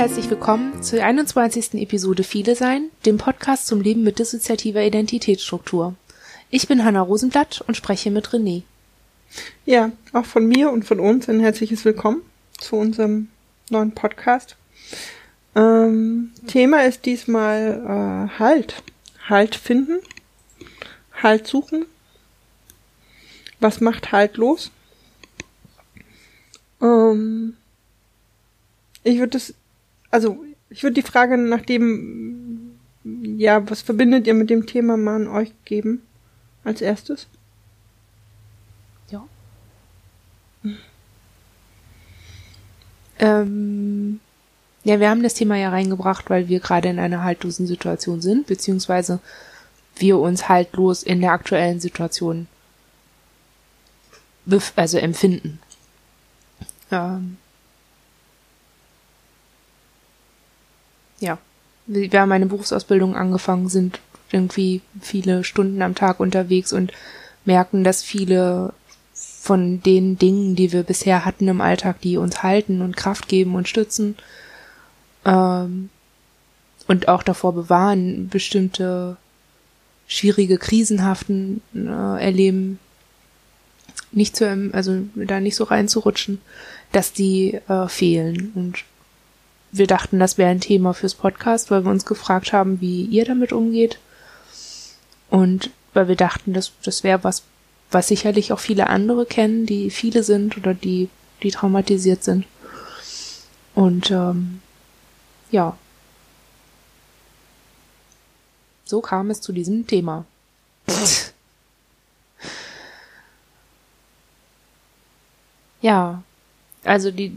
herzlich willkommen zur 21. Episode Viele Sein, dem Podcast zum Leben mit dissoziativer Identitätsstruktur. Ich bin Hanna Rosenblatt und spreche mit René. Ja, auch von mir und von uns ein herzliches Willkommen zu unserem neuen Podcast. Ähm, Thema ist diesmal äh, Halt. Halt finden, Halt suchen. Was macht Halt los? Ähm, ich würde das, also ich würde die Frage nach dem, ja, was verbindet ihr mit dem Thema mal an euch geben als erstes? Ja. Ähm, ja, wir haben das Thema ja reingebracht, weil wir gerade in einer haltlosen Situation sind, beziehungsweise wir uns haltlos in der aktuellen Situation also empfinden. Ähm, ja, wir haben eine Berufsausbildung angefangen, sind irgendwie viele Stunden am Tag unterwegs und merken, dass viele von den Dingen, die wir bisher hatten im Alltag, die uns halten und Kraft geben und stützen ähm, und auch davor bewahren, bestimmte schwierige, krisenhaften äh, Erleben nicht zu, also da nicht so reinzurutschen, dass die äh, fehlen. Und wir dachten, das wäre ein Thema fürs Podcast, weil wir uns gefragt haben, wie ihr damit umgeht. Und weil wir dachten, das, das wäre was, was sicherlich auch viele andere kennen, die viele sind oder die, die traumatisiert sind. Und ähm, ja. So kam es zu diesem Thema. ja, also die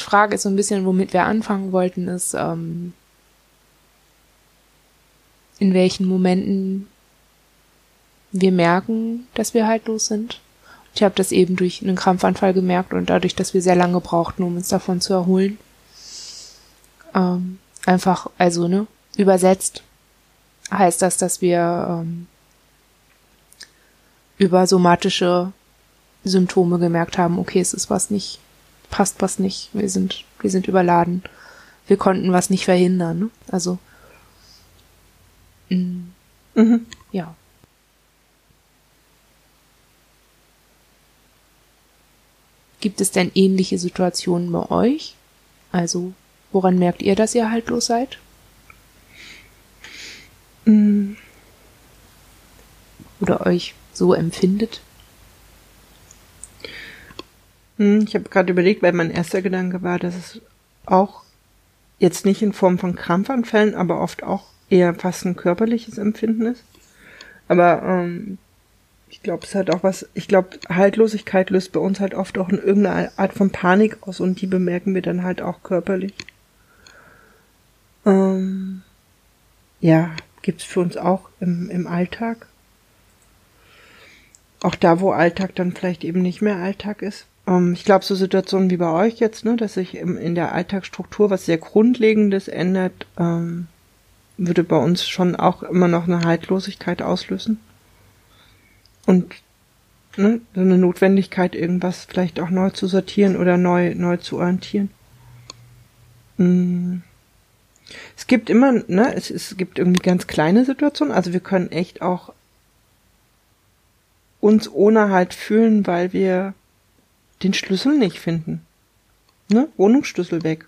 Frage ist so ein bisschen, womit wir anfangen wollten, ist, ähm, in welchen Momenten wir merken, dass wir haltlos sind. Ich habe das eben durch einen Krampfanfall gemerkt und dadurch, dass wir sehr lange brauchten, um uns davon zu erholen. Ähm, einfach, also, ne, übersetzt heißt das, dass wir ähm, über somatische Symptome gemerkt haben, okay, es ist was nicht passt was nicht, wir sind, wir sind überladen. Wir konnten was nicht verhindern. Ne? Also mm, mhm. ja. Gibt es denn ähnliche Situationen bei euch? Also, woran merkt ihr, dass ihr haltlos seid? Mm. Oder euch so empfindet? Hm, ich habe gerade überlegt, weil mein erster Gedanke war, dass es auch jetzt nicht in Form von Krampfanfällen, aber oft auch eher fast ein körperliches Empfinden ist. Aber ähm, ich glaube, es hat auch was, ich glaube, Haltlosigkeit löst bei uns halt oft auch in irgendeine Art von Panik aus und die bemerken wir dann halt auch körperlich. Ähm, ja, gibt's für uns auch im, im Alltag. Auch da, wo Alltag dann vielleicht eben nicht mehr Alltag ist. Ähm, ich glaube, so Situationen wie bei euch jetzt, ne, dass sich in der Alltagsstruktur was sehr Grundlegendes ändert, ähm, würde bei uns schon auch immer noch eine Haltlosigkeit auslösen. Und ne, so eine Notwendigkeit, irgendwas vielleicht auch neu zu sortieren oder neu, neu zu orientieren. Mm. Es gibt immer, ne, es, es gibt irgendwie ganz kleine Situationen, also wir können echt auch uns ohne halt fühlen, weil wir den Schlüssel nicht finden. Ne? Wohnungsschlüssel weg.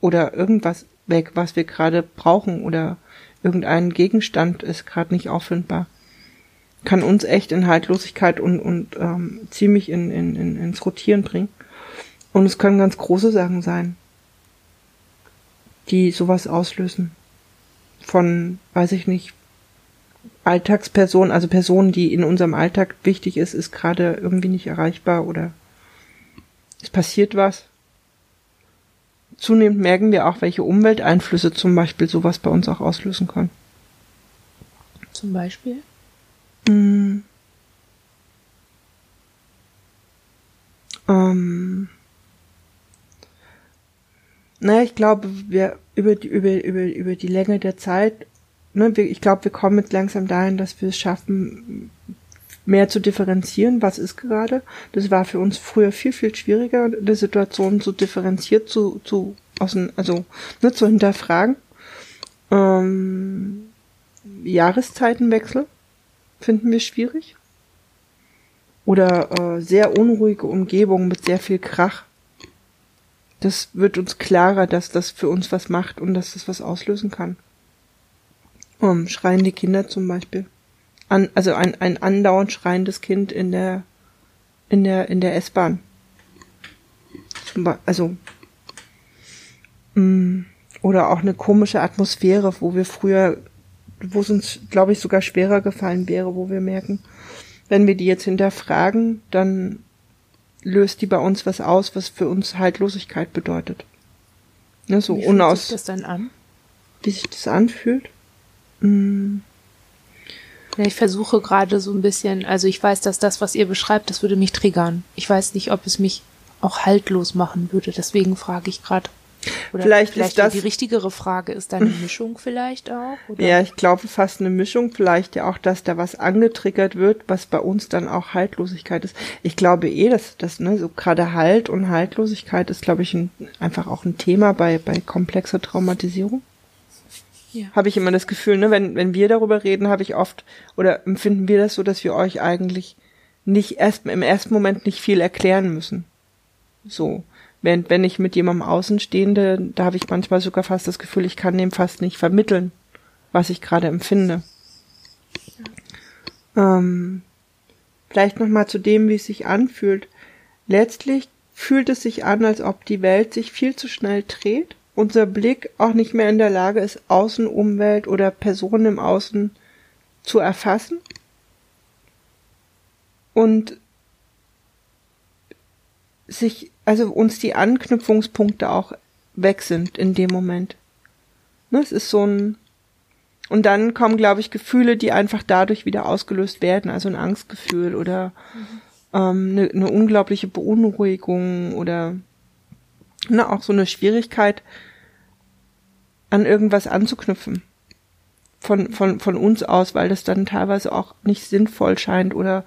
Oder irgendwas weg, was wir gerade brauchen oder irgendein Gegenstand ist gerade nicht auffindbar. Kann uns echt in Haltlosigkeit und, und ähm, ziemlich in, in, in, ins Rotieren bringen. Und es können ganz große Sachen sein, die sowas auslösen. Von, weiß ich nicht, Alltagsperson, also Person, die in unserem Alltag wichtig ist, ist gerade irgendwie nicht erreichbar oder es passiert was. Zunehmend merken wir auch, welche Umwelteinflüsse zum Beispiel sowas bei uns auch auslösen können. Zum Beispiel? Mm. Ähm. Naja, ich glaube, wir über die, über, über, über die Länge der Zeit ne, ich glaube, wir kommen jetzt langsam dahin, dass wir es schaffen, mehr zu differenzieren, was ist gerade. Das war für uns früher viel, viel schwieriger, die Situation so differenziert zu, zu also nur zu hinterfragen. Ähm, Jahreszeitenwechsel finden wir schwierig. Oder äh, sehr unruhige Umgebung mit sehr viel Krach. Das wird uns klarer, dass das für uns was macht und dass das was auslösen kann. Um, ähm, schreiende Kinder zum Beispiel. An, also ein, ein andauernd schreiendes Kind in der in der in der S-Bahn. Also mh, mm, oder auch eine komische Atmosphäre, wo wir früher, wo es uns, glaube ich, sogar schwerer gefallen wäre, wo wir merken, wenn wir die jetzt hinterfragen, dann löst die bei uns was aus, was für uns Haltlosigkeit bedeutet. Ne, so Wie fühlt unaus. sich das dann an? Wie sich das anfühlt? Ich versuche gerade so ein bisschen, also ich weiß, dass das, was ihr beschreibt, das würde mich triggern. Ich weiß nicht, ob es mich auch haltlos machen würde. Deswegen frage ich gerade. Oder vielleicht, vielleicht ist das die richtigere Frage ist da eine Mischung vielleicht auch? Oder? Ja, ich glaube fast eine Mischung. Vielleicht ja auch, dass da was angetriggert wird, was bei uns dann auch Haltlosigkeit ist. Ich glaube eh, dass das ne so gerade Halt und Haltlosigkeit ist, glaube ich, ein, einfach auch ein Thema bei bei komplexer Traumatisierung. Ja. Habe ich immer das Gefühl, ne, wenn wenn wir darüber reden, habe ich oft oder empfinden wir das so, dass wir euch eigentlich nicht erst im ersten Moment nicht viel erklären müssen. So. Während wenn ich mit jemandem Außenstehende, da habe ich manchmal sogar fast das Gefühl, ich kann dem fast nicht vermitteln, was ich gerade empfinde. Ähm, vielleicht nochmal zu dem, wie es sich anfühlt. Letztlich fühlt es sich an, als ob die Welt sich viel zu schnell dreht, unser Blick auch nicht mehr in der Lage ist, Außenumwelt oder Personen im Außen zu erfassen. Und sich, also uns die Anknüpfungspunkte auch weg sind in dem Moment. Ne, es ist so ein, und dann kommen, glaube ich, Gefühle, die einfach dadurch wieder ausgelöst werden, also ein Angstgefühl oder mhm. ähm, eine, eine unglaubliche Beunruhigung oder ne, auch so eine Schwierigkeit, an irgendwas anzuknüpfen. Von, von, von uns aus, weil das dann teilweise auch nicht sinnvoll scheint oder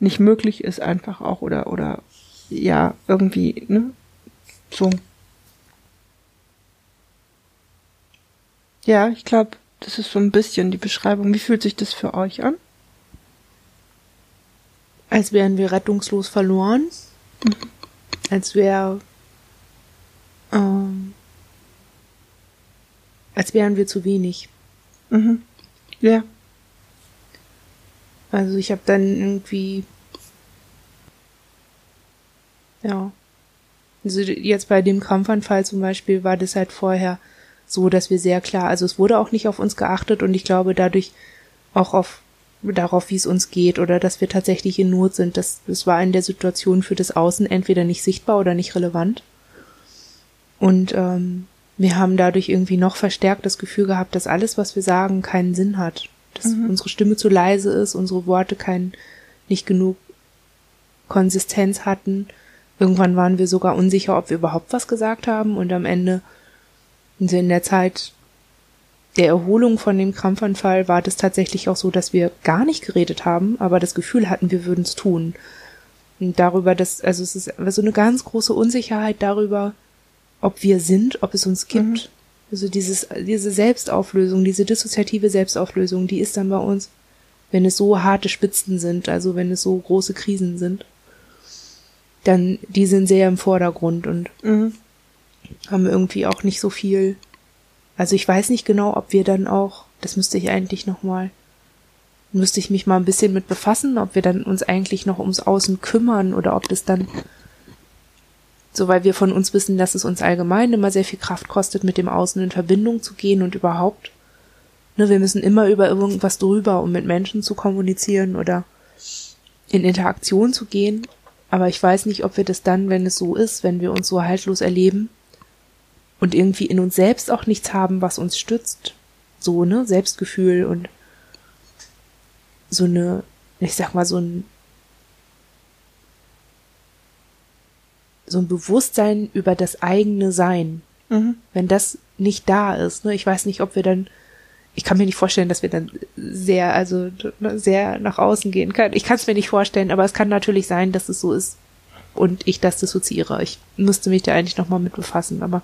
nicht möglich ist einfach auch oder, oder ja, irgendwie, ne? So. Ja, ich glaube, das ist so ein bisschen die Beschreibung. Wie fühlt sich das für euch an? Als wären wir rettungslos verloren. Mhm. Als wäre, ähm, als wären wir zu wenig. Mhm. Ja. Also ich habe dann irgendwie ja. Also jetzt bei dem Krampfanfall zum Beispiel war das halt vorher so, dass wir sehr klar, also es wurde auch nicht auf uns geachtet und ich glaube dadurch auch auf darauf, wie es uns geht oder dass wir tatsächlich in Not sind. Das, das war in der Situation für das Außen entweder nicht sichtbar oder nicht relevant. Und ähm, wir haben dadurch irgendwie noch verstärkt das Gefühl gehabt, dass alles, was wir sagen, keinen Sinn hat. Dass mhm. unsere Stimme zu leise ist, unsere Worte kein, nicht genug Konsistenz hatten Irgendwann waren wir sogar unsicher, ob wir überhaupt was gesagt haben und am Ende, also in der Zeit der Erholung von dem Krampfanfall war das tatsächlich auch so, dass wir gar nicht geredet haben, aber das Gefühl hatten, wir würden es tun. Und darüber, dass, also es ist so eine ganz große Unsicherheit darüber, ob wir sind, ob es uns gibt. Mhm. Also dieses, diese Selbstauflösung, diese dissoziative Selbstauflösung, die ist dann bei uns, wenn es so harte Spitzen sind, also wenn es so große Krisen sind dann die sind sehr im Vordergrund und mhm. haben irgendwie auch nicht so viel. Also ich weiß nicht genau, ob wir dann auch, das müsste ich eigentlich noch mal, müsste ich mich mal ein bisschen mit befassen, ob wir dann uns eigentlich noch ums Außen kümmern oder ob das dann so weil wir von uns wissen, dass es uns allgemein immer sehr viel Kraft kostet, mit dem Außen in Verbindung zu gehen und überhaupt. Ne, wir müssen immer über irgendwas drüber, um mit Menschen zu kommunizieren oder in Interaktion zu gehen. Aber ich weiß nicht, ob wir das dann, wenn es so ist, wenn wir uns so haltlos erleben und irgendwie in uns selbst auch nichts haben, was uns stützt, so, ne, Selbstgefühl und so eine, ich sag mal, so ein, so ein Bewusstsein über das eigene Sein. Mhm. Wenn das nicht da ist, ne, ich weiß nicht, ob wir dann ich kann mir nicht vorstellen, dass wir dann sehr, also sehr nach außen gehen können. Ich kann es mir nicht vorstellen, aber es kann natürlich sein, dass es so ist und ich das dissoziiere. Ich müsste mich da eigentlich nochmal mit befassen, aber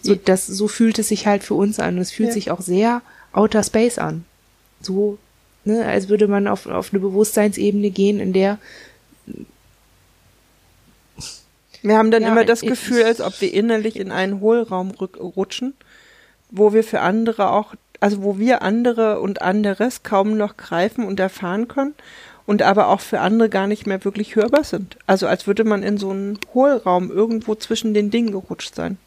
So, das, so fühlt es sich halt für uns an. Es fühlt Ja. sich auch sehr Outer Space an. So, ne, als würde man auf, auf eine Bewusstseinsebene gehen, in der Wir haben dann Ja, immer das Gefühl, als ob wir innerlich in einen Hohlraum rutschen, wo wir für andere auch, also wo wir andere und anderes kaum noch greifen und erfahren können und aber auch für andere gar nicht mehr wirklich hörbar sind. Also als würde man in so einen Hohlraum irgendwo zwischen den Dingen gerutscht sein.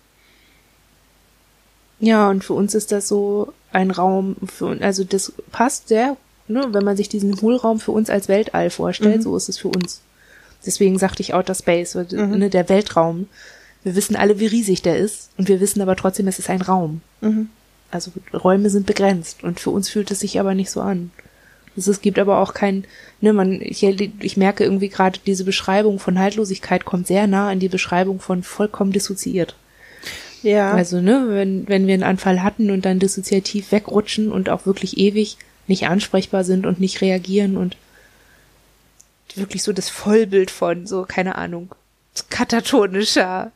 Ja, und für uns ist das so ein Raum, für, also das passt sehr, ne, wenn man sich diesen Hohlraum für uns als Weltall vorstellt, Mhm. so ist es für uns. Deswegen sagte ich Outer Space, weil, Mhm. ne, der Weltraum. Wir wissen alle, wie riesig der ist, und wir wissen aber trotzdem, es ist ein Raum. Mhm. Also Räume sind begrenzt, und für uns fühlt es sich aber nicht so an. Also es gibt aber auch kein, ne, man, ich, ich merke irgendwie gerade, diese Beschreibung von Haltlosigkeit kommt sehr nah an die Beschreibung von vollkommen dissoziiert. Ja. Also, ne, wenn, wenn wir einen Anfall hatten und dann dissoziativ wegrutschen und auch wirklich ewig nicht ansprechbar sind und nicht reagieren und wirklich so das Vollbild von so, keine Ahnung, katatonischer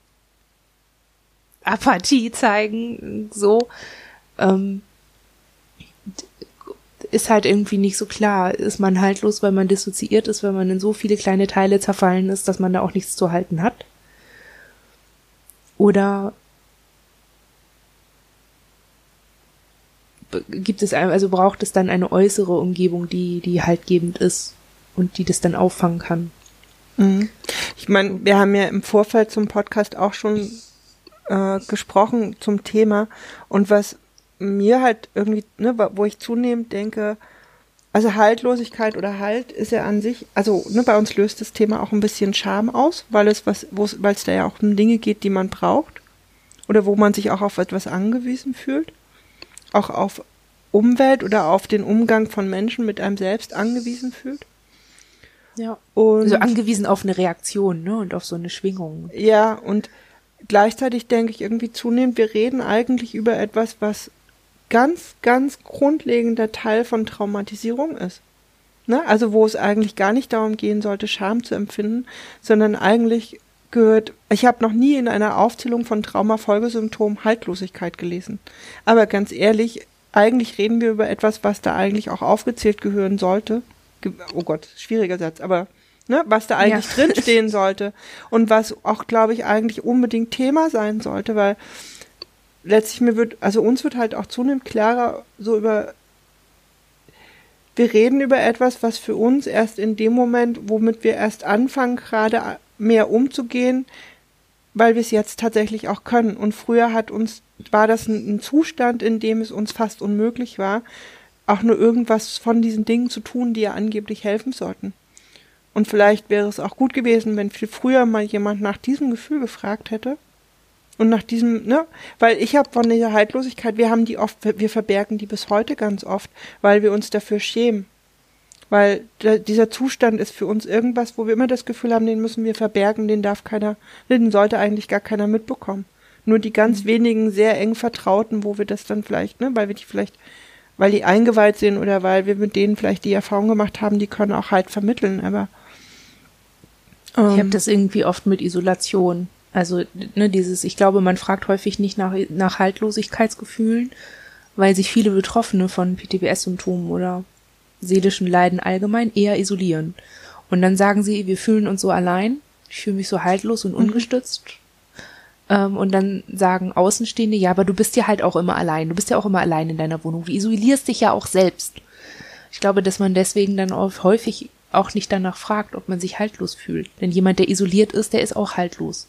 Apathie zeigen, so, ähm, ist halt irgendwie nicht so klar. Ist man haltlos, weil man dissoziiert ist, weil man in so viele kleine Teile zerfallen ist, dass man da auch nichts zu halten hat? Oder gibt es also braucht es dann eine äußere Umgebung, die die haltgebend ist und die das dann auffangen kann. Mhm. Ich meine, wir haben ja im Vorfeld zum Podcast auch schon äh, gesprochen zum Thema und was mir halt irgendwie, ne, wo ich zunehmend denke, also Haltlosigkeit oder Halt ist ja an sich, also ne, bei uns löst das Thema auch ein bisschen Scham aus, weil es was, weil es da ja auch um Dinge geht, die man braucht oder wo man sich auch auf etwas angewiesen fühlt, auch auf Umwelt oder auf den Umgang von Menschen mit einem selbst angewiesen fühlt. Ja. Und Also angewiesen auf eine Reaktion, ne, und auf so eine Schwingung. Ja, und gleichzeitig denke ich irgendwie zunehmend, wir reden eigentlich über etwas, was ganz, ganz grundlegender Teil von Traumatisierung ist. Ne? Also wo es eigentlich gar nicht darum gehen sollte, Scham zu empfinden, sondern eigentlich gehört, ich habe noch nie in einer Aufzählung von Traumafolgesymptomen Haltlosigkeit gelesen. Aber ganz ehrlich, eigentlich reden wir über etwas, was da eigentlich auch aufgezählt gehören sollte. Oh Gott, schwieriger Satz, aber ne, was da eigentlich Ja. drinstehen sollte und was auch, glaube ich, eigentlich unbedingt Thema sein sollte, weil letztlich mir wird, also uns wird halt auch zunehmend klarer so über, wir reden über etwas, was für uns erst in dem Moment, womit wir erst anfangen, gerade mehr umzugehen, weil wir es jetzt tatsächlich auch können. Und früher hat uns, war das ein, ein Zustand, in dem es uns fast unmöglich war, auch nur irgendwas von diesen Dingen zu tun, die ja angeblich helfen sollten. Und vielleicht wäre es auch gut gewesen, wenn viel früher mal jemand nach diesem Gefühl gefragt hätte. Und nach diesem, ne, weil ich habe von dieser Haltlosigkeit, wir haben die oft, wir verbergen die bis heute ganz oft, weil wir uns dafür schämen. Weil dieser Zustand ist für uns irgendwas, wo wir immer das Gefühl haben, den müssen wir verbergen, den darf keiner, den sollte eigentlich gar keiner mitbekommen. Nur die ganz wenigen sehr eng Vertrauten, wo wir das dann vielleicht, ne, weil wir die vielleicht, weil die eingeweiht sind oder weil wir mit denen vielleicht die Erfahrung gemacht haben, die können auch halt vermitteln, aber Ich habe ähm, das irgendwie oft mit Isolation. Also, ne, dieses, ich glaube, man fragt häufig nicht nach, nach Haltlosigkeitsgefühlen, weil sich viele Betroffene von PTBS-Symptomen oder seelischen Leiden allgemein eher isolieren. Und dann sagen sie, wir fühlen uns so allein, ich fühle mich so haltlos und ungestützt. Ähm, und dann sagen Außenstehende, ja, aber du bist ja halt auch immer allein. Du bist ja auch immer allein in deiner Wohnung. Du isolierst dich ja auch selbst. Ich glaube, dass man deswegen dann auch häufig auch nicht danach fragt, ob man sich haltlos fühlt. Denn jemand, der isoliert ist, der ist auch haltlos.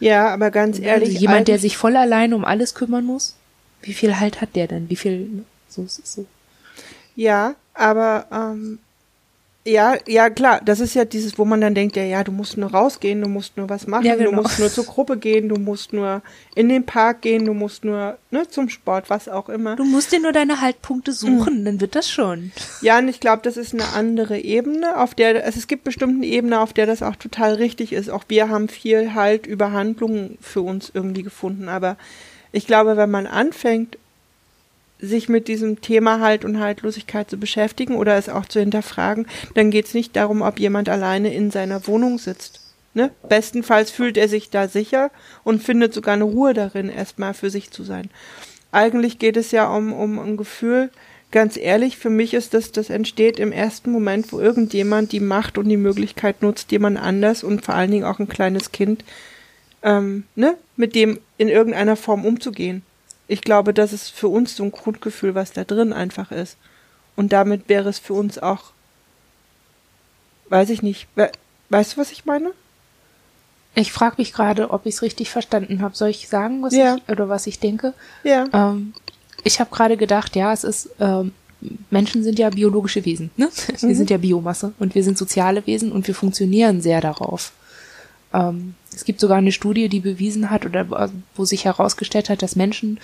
ja, aber ganz ehrlich, also jemand, der sich voll allein um alles kümmern muss, wie viel Halt hat der denn? Wie viel, so ist es so. Ja, aber ähm, ja, ja klar, das ist ja dieses, wo man dann denkt, ja, ja, du musst nur rausgehen, du musst nur was machen, Ja, du genau. musst nur zur Gruppe gehen, du musst nur in den Park gehen, du musst nur ne, zum Sport, was auch immer. Du musst dir nur deine Haltpunkte suchen, Mhm. dann wird das schon. Ja, und ich glaube, das ist eine andere Ebene, auf der also es gibt bestimmt eine Ebene, auf der das auch total richtig ist. Auch wir haben viel halt über Handlungen für uns irgendwie gefunden, aber ich glaube, wenn man anfängt, sich mit diesem Thema Halt und Haltlosigkeit zu beschäftigen oder es auch zu hinterfragen, dann geht es nicht darum, ob jemand alleine in seiner Wohnung sitzt. Ne? Bestenfalls fühlt er sich da sicher und findet sogar eine Ruhe darin, erstmal für sich zu sein. Eigentlich geht es ja um, um ein Gefühl, ganz ehrlich, für mich ist das, das entsteht im ersten Moment, wo irgendjemand die Macht und die Möglichkeit nutzt, jemand anders und vor allen Dingen auch ein kleines Kind, ähm, ne, mit dem in irgendeiner Form umzugehen. Ich glaube, das ist für uns so ein Grundgefühl, was da drin einfach ist. Und damit wäre es für uns auch, weiß ich nicht, we weißt du, was ich meine? Ich frage mich gerade, ob ich es richtig verstanden habe. Soll ich sagen, was ja. ich oder was ich denke? Ja. Ähm, ich habe gerade gedacht, ja, es ist ähm, Menschen sind ja biologische Wesen, ne? Wir mhm. sind ja Biomasse und wir sind soziale Wesen und wir funktionieren sehr darauf. Ähm, es gibt sogar eine Studie, die bewiesen hat oder wo sich herausgestellt hat, dass Menschen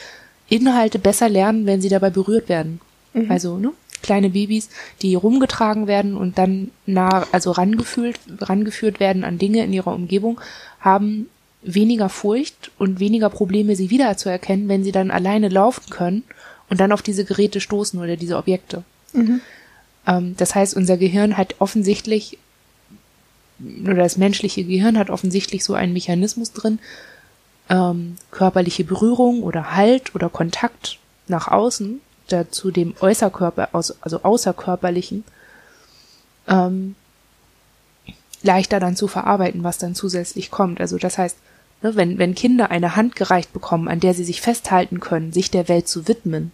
Inhalte besser lernen, wenn sie dabei berührt werden. Mhm. Also, ne? kleine Babys, die rumgetragen werden und dann nah, also rangefühlt, rangeführt werden an Dinge in ihrer Umgebung, haben weniger Furcht und weniger Probleme, sie wiederzuerkennen, wenn sie dann alleine laufen können und dann auf diese Geräte stoßen oder diese Objekte. Mhm. Ähm, das heißt, unser Gehirn hat offensichtlich, oder das menschliche Gehirn hat offensichtlich so einen Mechanismus drin, ähm, körperliche Berührung oder Halt oder Kontakt nach außen da zu dem Äußerkörper, also außerkörperlichen, ähm, leichter dann zu verarbeiten, was dann zusätzlich kommt. Also das heißt, ne, wenn, wenn Kinder eine Hand gereicht bekommen, an der sie sich festhalten können, sich der Welt zu widmen,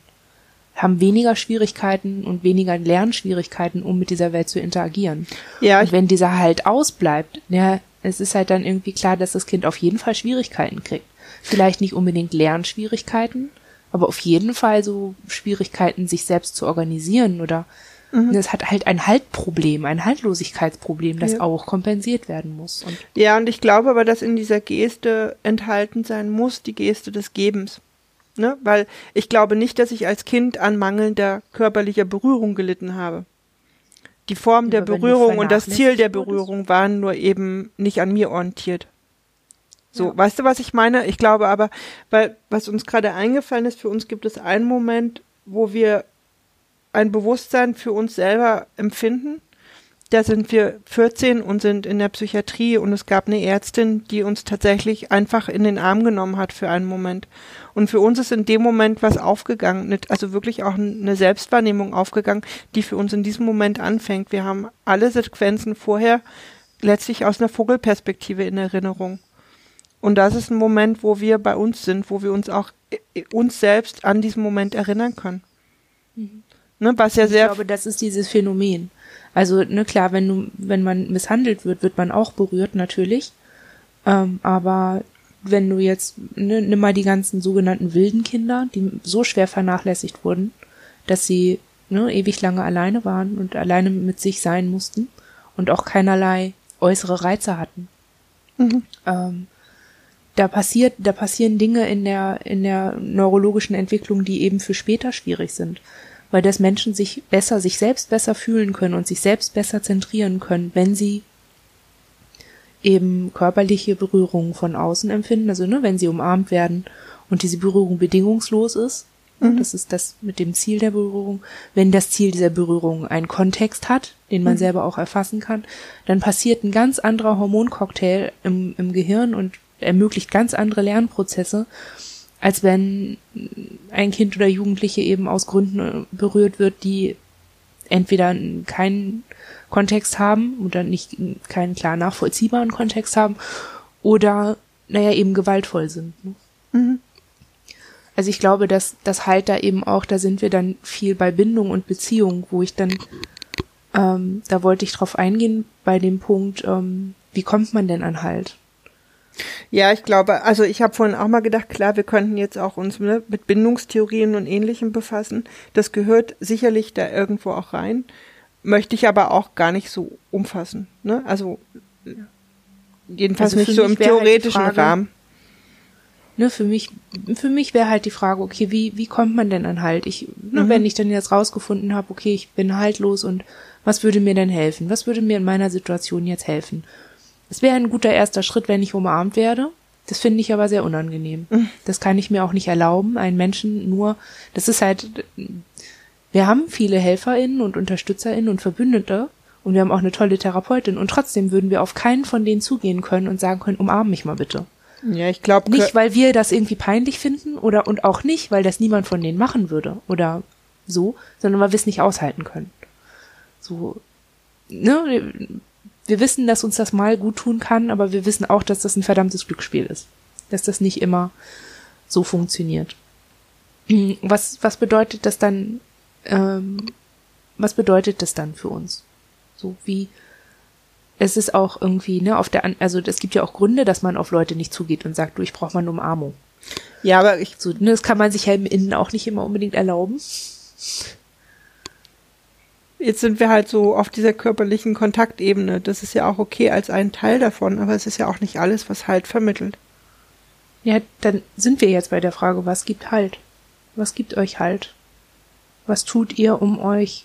haben weniger Schwierigkeiten und weniger Lernschwierigkeiten, um mit dieser Welt zu interagieren. Ja. Und wenn dieser halt ausbleibt, ja, es ist halt dann irgendwie klar, dass das Kind auf jeden Fall Schwierigkeiten kriegt. Vielleicht nicht unbedingt Lernschwierigkeiten, aber auf jeden Fall so Schwierigkeiten, sich selbst zu organisieren oder mhm. hat halt ein Haltproblem, ein Haltlosigkeitsproblem, das ja. auch kompensiert werden muss. Und ja, und ich glaube aber, dass in dieser Geste enthalten sein muss, die Geste des Gebens. Ne? Weil ich glaube nicht, dass ich als Kind an mangelnder körperlicher Berührung gelitten habe. Die Form der Berührung und das Ziel der Berührung waren nur eben nicht an mir orientiert. So, ja. weißt du, was ich meine? Ich glaube aber, weil was uns gerade eingefallen ist, für uns gibt es einen Moment, wo wir ein Bewusstsein für uns selber empfinden. Da sind wir 14 und sind in der Psychiatrie und es gab eine Ärztin, die uns tatsächlich einfach in den Arm genommen hat für einen Moment. Und für uns ist in dem Moment was aufgegangen, also wirklich auch eine Selbstwahrnehmung aufgegangen, die für uns in diesem Moment anfängt. Wir haben alle Sequenzen vorher letztlich aus einer Vogelperspektive in Erinnerung. Und das ist ein Moment, wo wir bei uns sind, wo wir uns auch äh, uns selbst an diesen Moment erinnern können. Mhm. Ne, was ja sehr. Ich glaube, das ist dieses Phänomen. Also, ne, klar, wenn du, wenn man misshandelt wird, wird man auch berührt, natürlich. Ähm, aber wenn du jetzt, ne, nimm mal die ganzen sogenannten wilden Kinder, die so schwer vernachlässigt wurden, dass sie ne, ewig lange alleine waren und alleine mit sich sein mussten und auch keinerlei äußere Reize hatten. Mhm. Ähm, da passiert, da passieren Dinge in der, in der neurologischen Entwicklung, die eben für später schwierig sind. Weil das Menschen sich besser, sich selbst besser fühlen können und sich selbst besser zentrieren können, wenn sie eben körperliche Berührungen von außen empfinden, also ne, wenn sie umarmt werden und diese Berührung bedingungslos ist, mhm. das ist das mit dem Ziel der Berührung, wenn das Ziel dieser Berührung einen Kontext hat, den man mhm. selber auch erfassen kann, dann passiert ein ganz anderer Hormoncocktail im, im Gehirn und ermöglicht ganz andere Lernprozesse, als wenn ein Kind oder Jugendliche eben aus Gründen äh, berührt wird, die entweder keinen Kontext haben oder nicht keinen klar nachvollziehbaren Kontext haben oder naja eben gewaltvoll sind. Ne? Mhm. Also ich glaube, dass das halt da eben auch, da sind wir dann viel bei Bindung und Beziehung, wo ich dann, ähm, da wollte ich drauf eingehen bei dem Punkt, ähm, wie kommt man denn an Halt? Ja, ich glaube, also ich habe vorhin auch mal gedacht, klar, wir könnten jetzt auch uns ne, mit Bindungstheorien und ähnlichem befassen. Das gehört sicherlich da irgendwo auch rein. Möchte ich aber auch gar nicht so umfassen. Ne? Also jedenfalls also nicht so im halt theoretischen halt Frage, Rahmen. Ne, für mich, für mich wäre halt die Frage, okay, wie, wie kommt man denn an Halt? Ich, ne, mhm. wenn ich dann jetzt rausgefunden habe, okay, ich bin haltlos und was würde mir denn helfen? Was würde mir in meiner Situation jetzt helfen? Es wäre ein guter erster Schritt, wenn ich umarmt werde. Das finde ich aber sehr unangenehm. Mhm. Das kann ich mir auch nicht erlauben, einen Menschen nur, das ist halt, wir haben viele HelferInnen und UnterstützerInnen und Verbündete Und wir haben auch eine tolle Therapeutin und trotzdem würden wir auf keinen von denen zugehen können und sagen können, umarm mich mal bitte. Ja, ich glaube Nicht, weil wir das irgendwie peinlich finden oder und auch nicht, weil das niemand von denen machen würde oder so, sondern weil wir es nicht aushalten können. So, ne, wir wissen, dass uns das mal gut tun kann, aber wir wissen auch, dass das ein verdammtes Glücksspiel ist. Dass das nicht immer so funktioniert. Was, was bedeutet das dann, ähm, was bedeutet das dann für uns? So wie, es ist auch irgendwie, ne, auf der, also es gibt ja auch Gründe, dass man auf Leute nicht zugeht und sagt, du, ich brauche mal eine Umarmung. Ja, aber ich. So, ne, das kann man sich ja im Innen auch nicht immer unbedingt erlauben. Jetzt sind wir halt so auf dieser körperlichen Kontaktebene. Das ist ja auch okay als ein Teil davon, aber es ist ja auch nicht alles, was halt vermittelt. Ja, dann sind wir jetzt bei der Frage, was gibt Halt? Was gibt euch Halt? Was tut ihr, um euch,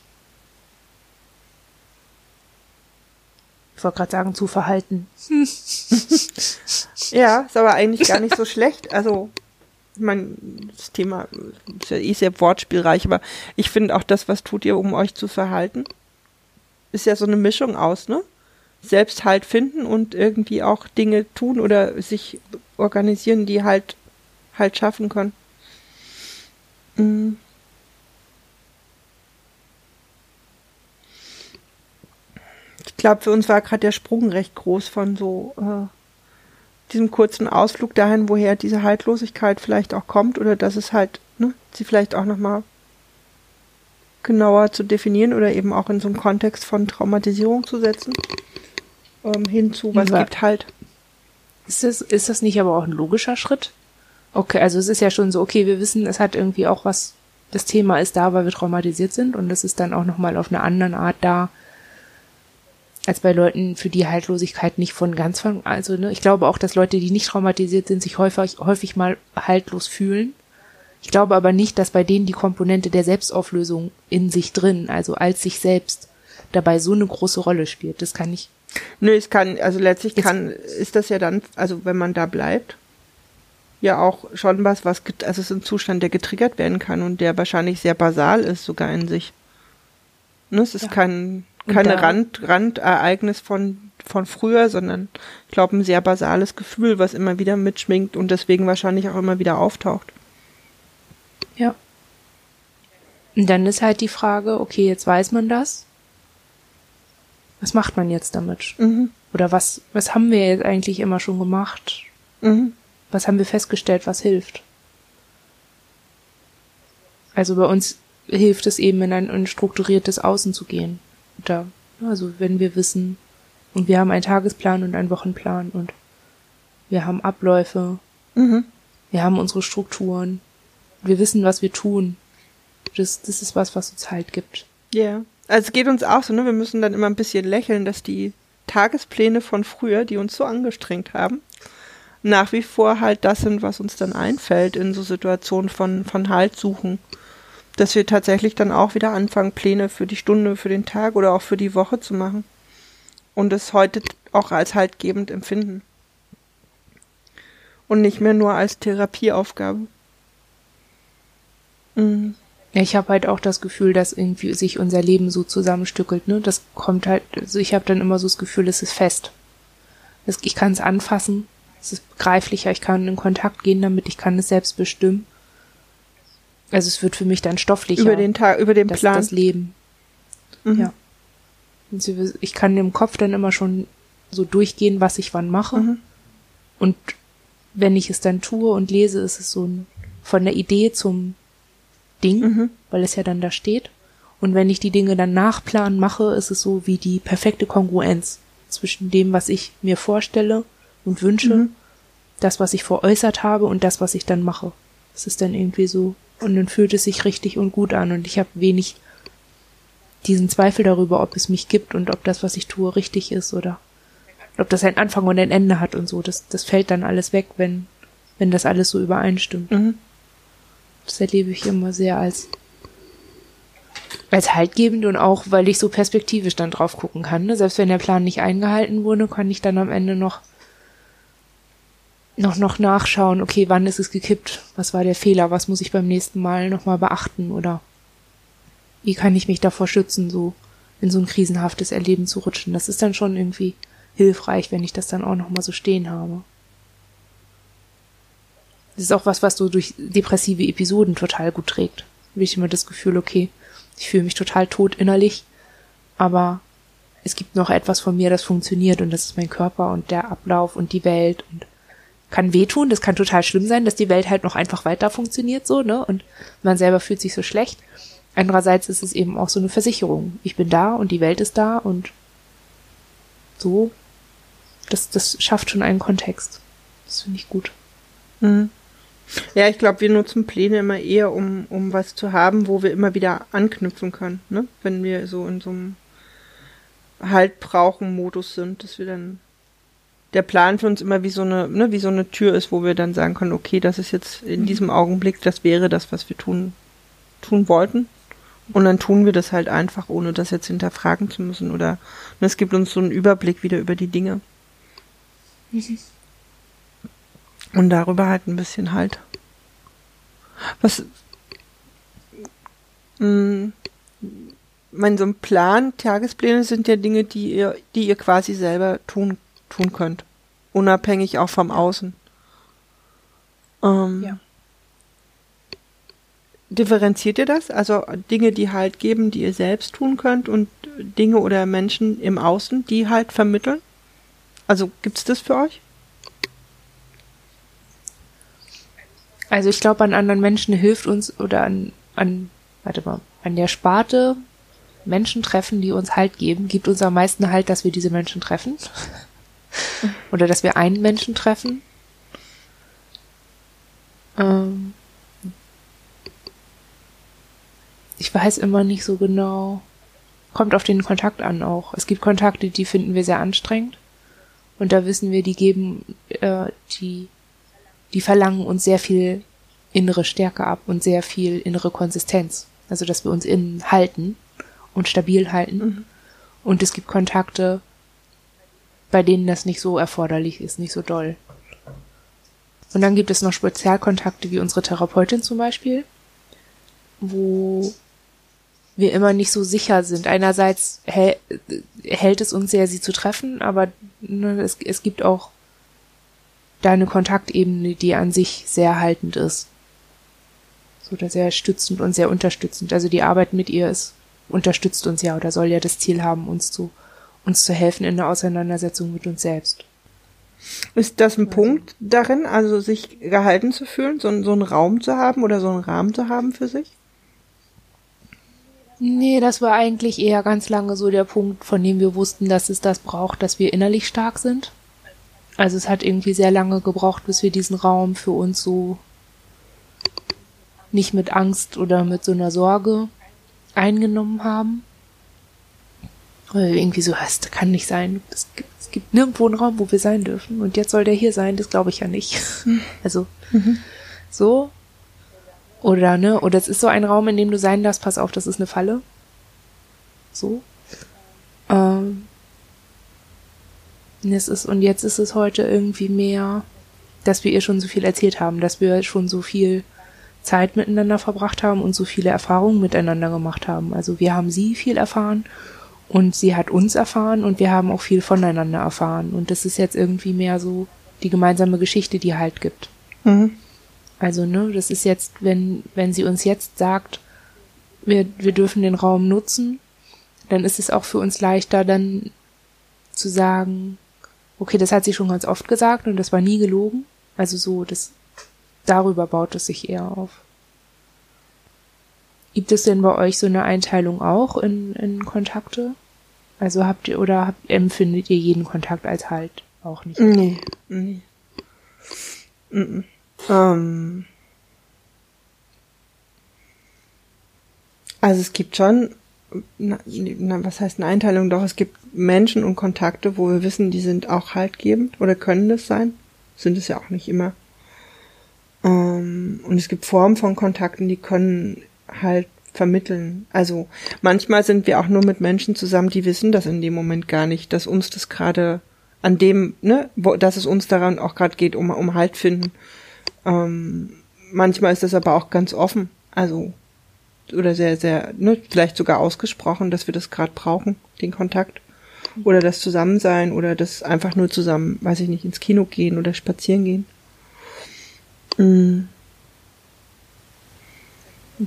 ich wollte gerade sagen, zu verhalten? ja, ist aber eigentlich gar nicht so schlecht. Also, ich meine, das Thema ist ja eh sehr wortspielreich, aber ich finde auch das, was tut ihr, um euch zu verhalten, ist ja so eine Mischung aus, ne? Selbst halt finden und irgendwie auch Dinge tun oder sich organisieren, die halt halt schaffen können. Mhm. Ich glaube, für uns war gerade der Sprung recht groß von so äh, diesem kurzen Ausflug dahin, woher diese Haltlosigkeit vielleicht auch kommt oder dass es halt, ne, sie vielleicht auch nochmal genauer zu definieren oder eben auch in so einen Kontext von Traumatisierung zu setzen, ähm, hinzu, was ja. gibt halt. Ist das, ist das nicht aber auch ein logischer Schritt? Okay, also es ist ja schon so, okay, wir wissen, es hat irgendwie auch was, das Thema ist da, weil wir traumatisiert sind und es ist dann auch nochmal auf eine andere Art da, als bei Leuten, für die Haltlosigkeit nicht von ganz von, also ne, ich glaube auch, dass Leute, die nicht traumatisiert sind, sich häufig, häufig mal haltlos fühlen. Ich glaube aber nicht, dass bei denen die Komponente der Selbstauflösung in sich drin, also als sich selbst, dabei so eine große Rolle spielt. Das kann ich. Nö, es kann, also letztlich kann, ist das ja dann, also wenn man da bleibt, ja auch schon was, was, also es ist ein Zustand, der getriggert werden kann und der wahrscheinlich sehr basal ist sogar in sich. Ne, es ist ja. kein, keine Rand, Randereignis von, von früher, sondern ich glaube ein sehr basales Gefühl, was immer wieder mitschwingt und deswegen wahrscheinlich auch immer wieder auftaucht. Ja. Und dann ist halt die Frage, okay, jetzt weiß man das. Was macht man jetzt damit? Mhm. Oder was, was haben wir jetzt eigentlich immer schon gemacht? Mhm. Was haben wir festgestellt, was hilft? Also bei uns hilft es eben in ein, ein strukturiertes Außen zu gehen da. Also wenn wir wissen, und wir haben einen Tagesplan und einen Wochenplan und wir haben Abläufe, mhm. wir haben unsere Strukturen, wir wissen, was wir tun. Das, das ist was, was uns Halt gibt. Ja. Yeah. Also es geht uns auch so, ne? Wir müssen dann immer ein bisschen lächeln, dass die Tagespläne von früher, die uns so angestrengt haben, nach wie vor halt das sind, was uns dann einfällt in so Situationen von, von Halt suchen dass wir tatsächlich dann auch wieder anfangen, Pläne für die Stunde, für den Tag oder auch für die Woche zu machen. Und es heute auch als haltgebend empfinden. Und nicht mehr nur als Therapieaufgabe. Mhm. Ja, ich habe halt auch das Gefühl, dass irgendwie sich unser Leben so zusammenstückelt, ne? Das kommt halt, also ich habe dann immer so das Gefühl, es ist fest. Ich kann es anfassen, es ist greiflicher, ich kann in Kontakt gehen damit, ich kann es selbst bestimmen. Also es wird für mich dann stofflicher. Über den Tag, über den das, Plan. Das Leben. Mhm. Ja. Ich kann im Kopf dann immer schon so durchgehen, was ich wann mache. Mhm. Und wenn ich es dann tue und lese, ist es so ein, von der Idee zum Ding, mhm. weil es ja dann da steht. Und wenn ich die Dinge dann nachplanen mache, ist es so wie die perfekte Kongruenz zwischen dem, was ich mir vorstelle und wünsche, mhm. das, was ich veräußert habe und das, was ich dann mache. Es ist dann irgendwie so und dann fühlt es sich richtig und gut an und ich habe wenig diesen Zweifel darüber, ob es mich gibt und ob das, was ich tue, richtig ist oder ob das ein Anfang und ein Ende hat und so. Das, das fällt dann alles weg, wenn, wenn das alles so übereinstimmt. Mhm. Das erlebe ich immer sehr als, als haltgebend und auch, weil ich so perspektivisch dann drauf gucken kann. Ne? Selbst wenn der Plan nicht eingehalten wurde, kann ich dann am Ende noch noch, noch nachschauen, okay, wann ist es gekippt? Was war der Fehler? Was muss ich beim nächsten Mal nochmal beachten? Oder wie kann ich mich davor schützen? So, in so ein krisenhaftes Erleben zu rutschen. Das ist dann schon irgendwie hilfreich, wenn ich das dann auch nochmal so stehen habe. Das ist auch was, was so durch depressive Episoden total gut trägt. Da habe ich immer das Gefühl, okay, ich fühle mich total tot innerlich, aber es gibt noch etwas von mir, das funktioniert und das ist mein Körper und der Ablauf und die Welt und kann wehtun, das kann total schlimm sein, dass die Welt halt noch einfach weiter funktioniert so, ne? Und man selber fühlt sich so schlecht. Andererseits ist es eben auch so eine Versicherung. Ich bin da und die Welt ist da und so. Das, das schafft schon einen Kontext. Das finde ich gut. Mhm. Ja, ich glaube, wir nutzen Pläne immer eher, um, um was zu haben, wo wir immer wieder anknüpfen können, ne? Wenn wir so in so einem Halt brauchen Modus sind, dass wir dann der Plan für uns immer wie so eine, ne, wie so eine Tür ist, wo wir dann sagen können, okay, das ist jetzt in mhm. diesem Augenblick, das wäre das, was wir tun, tun wollten. Und dann tun wir das halt einfach, ohne das jetzt hinterfragen zu müssen. Oder ne, es gibt uns so einen Überblick wieder über die Dinge. Und darüber halt ein bisschen halt. Was, mh, mm, mein so ein Plan, Tagespläne sind ja Dinge, die ihr, die ihr quasi selber tun tun könnt. Unabhängig auch vom Außen. Ähm, ja. Differenziert ihr das? Also Dinge, die halt geben, die ihr selbst tun könnt und Dinge oder Menschen im Außen, die halt vermitteln? Also gibt's das für euch? Also ich glaube, an anderen Menschen hilft uns oder an, an, warte mal, an der Sparte Menschen treffen, die uns Halt geben, gibt uns am meisten Halt, dass wir diese Menschen treffen. Oder dass wir einen Menschen treffen. Ähm ich weiß immer nicht so genau. Kommt auf den Kontakt an auch. Es gibt Kontakte, die finden wir sehr anstrengend. Und da wissen wir, die geben, äh, die, die verlangen uns sehr viel innere Stärke ab und sehr viel innere Konsistenz. Also, dass wir uns innen halten und stabil halten. Mhm. Und es gibt Kontakte, bei denen das nicht so erforderlich ist, nicht so doll. Und dann gibt es noch Spezialkontakte wie unsere Therapeutin zum Beispiel, wo wir immer nicht so sicher sind. Einerseits hält, es uns sehr, sie zu treffen, aber ne, es, es gibt auch da eine Kontaktebene, die an sich sehr haltend ist. So oder sehr stützend und sehr unterstützend. Also die Arbeit mit ihr ist, unterstützt uns ja oder soll ja das Ziel haben, uns zu uns zu helfen in der Auseinandersetzung mit uns selbst. Ist das ein also. Punkt darin, also sich gehalten zu fühlen, so, so einen Raum zu haben oder so einen Rahmen zu haben für sich? Nee, das war eigentlich eher ganz lange so der Punkt, von dem wir wussten, dass es das braucht, dass wir innerlich stark sind. Also es hat irgendwie sehr lange gebraucht, bis wir diesen Raum für uns so nicht mit Angst oder mit so einer Sorge eingenommen haben. Weil irgendwie so, das kann nicht sein. Es gibt, es gibt nirgendwo einen Raum, wo wir sein dürfen. Und jetzt soll der hier sein, das glaube ich ja nicht. Hm. Also, mhm. so. Oder, ne? Oder es ist so ein Raum, in dem du sein darfst, pass auf, das ist eine Falle. So. Ähm. Es ist, und jetzt ist es heute irgendwie mehr, dass wir ihr schon so viel erzählt haben, dass wir schon so viel Zeit miteinander verbracht haben und so viele Erfahrungen miteinander gemacht haben. Also wir haben sie viel erfahren und sie hat uns erfahren und wir haben auch viel voneinander erfahren. Und das ist jetzt irgendwie mehr so die gemeinsame Geschichte, die halt gibt. Mhm. Also, ne, das ist jetzt, wenn, wenn sie uns jetzt sagt, wir, wir dürfen den Raum nutzen, dann ist es auch für uns leichter, dann zu sagen, okay, das hat sie schon ganz oft gesagt und das war nie gelogen. Also so, das, darüber baut es sich eher auf. Gibt es denn bei euch so eine Einteilung auch in, in Kontakte? Also habt ihr oder habt, empfindet ihr jeden Kontakt als Halt auch nicht? Nee, nee. Ähm. Also es gibt schon, na, na, was heißt eine Einteilung? Doch, es gibt Menschen und Kontakte, wo wir wissen, die sind auch haltgebend oder können das sein. Sind es ja auch nicht immer. Ähm, und es gibt Formen von Kontakten, die können halt vermitteln. Also manchmal sind wir auch nur mit Menschen zusammen, die wissen das in dem Moment gar nicht, dass uns das gerade an dem, ne, wo, dass es uns daran auch gerade geht, um, um Halt finden. Ähm, manchmal ist das aber auch ganz offen. Also oder sehr, sehr, ne, vielleicht sogar ausgesprochen, dass wir das gerade brauchen, den Kontakt. Oder das Zusammensein oder das einfach nur zusammen, weiß ich nicht, ins Kino gehen oder spazieren gehen. Mhm.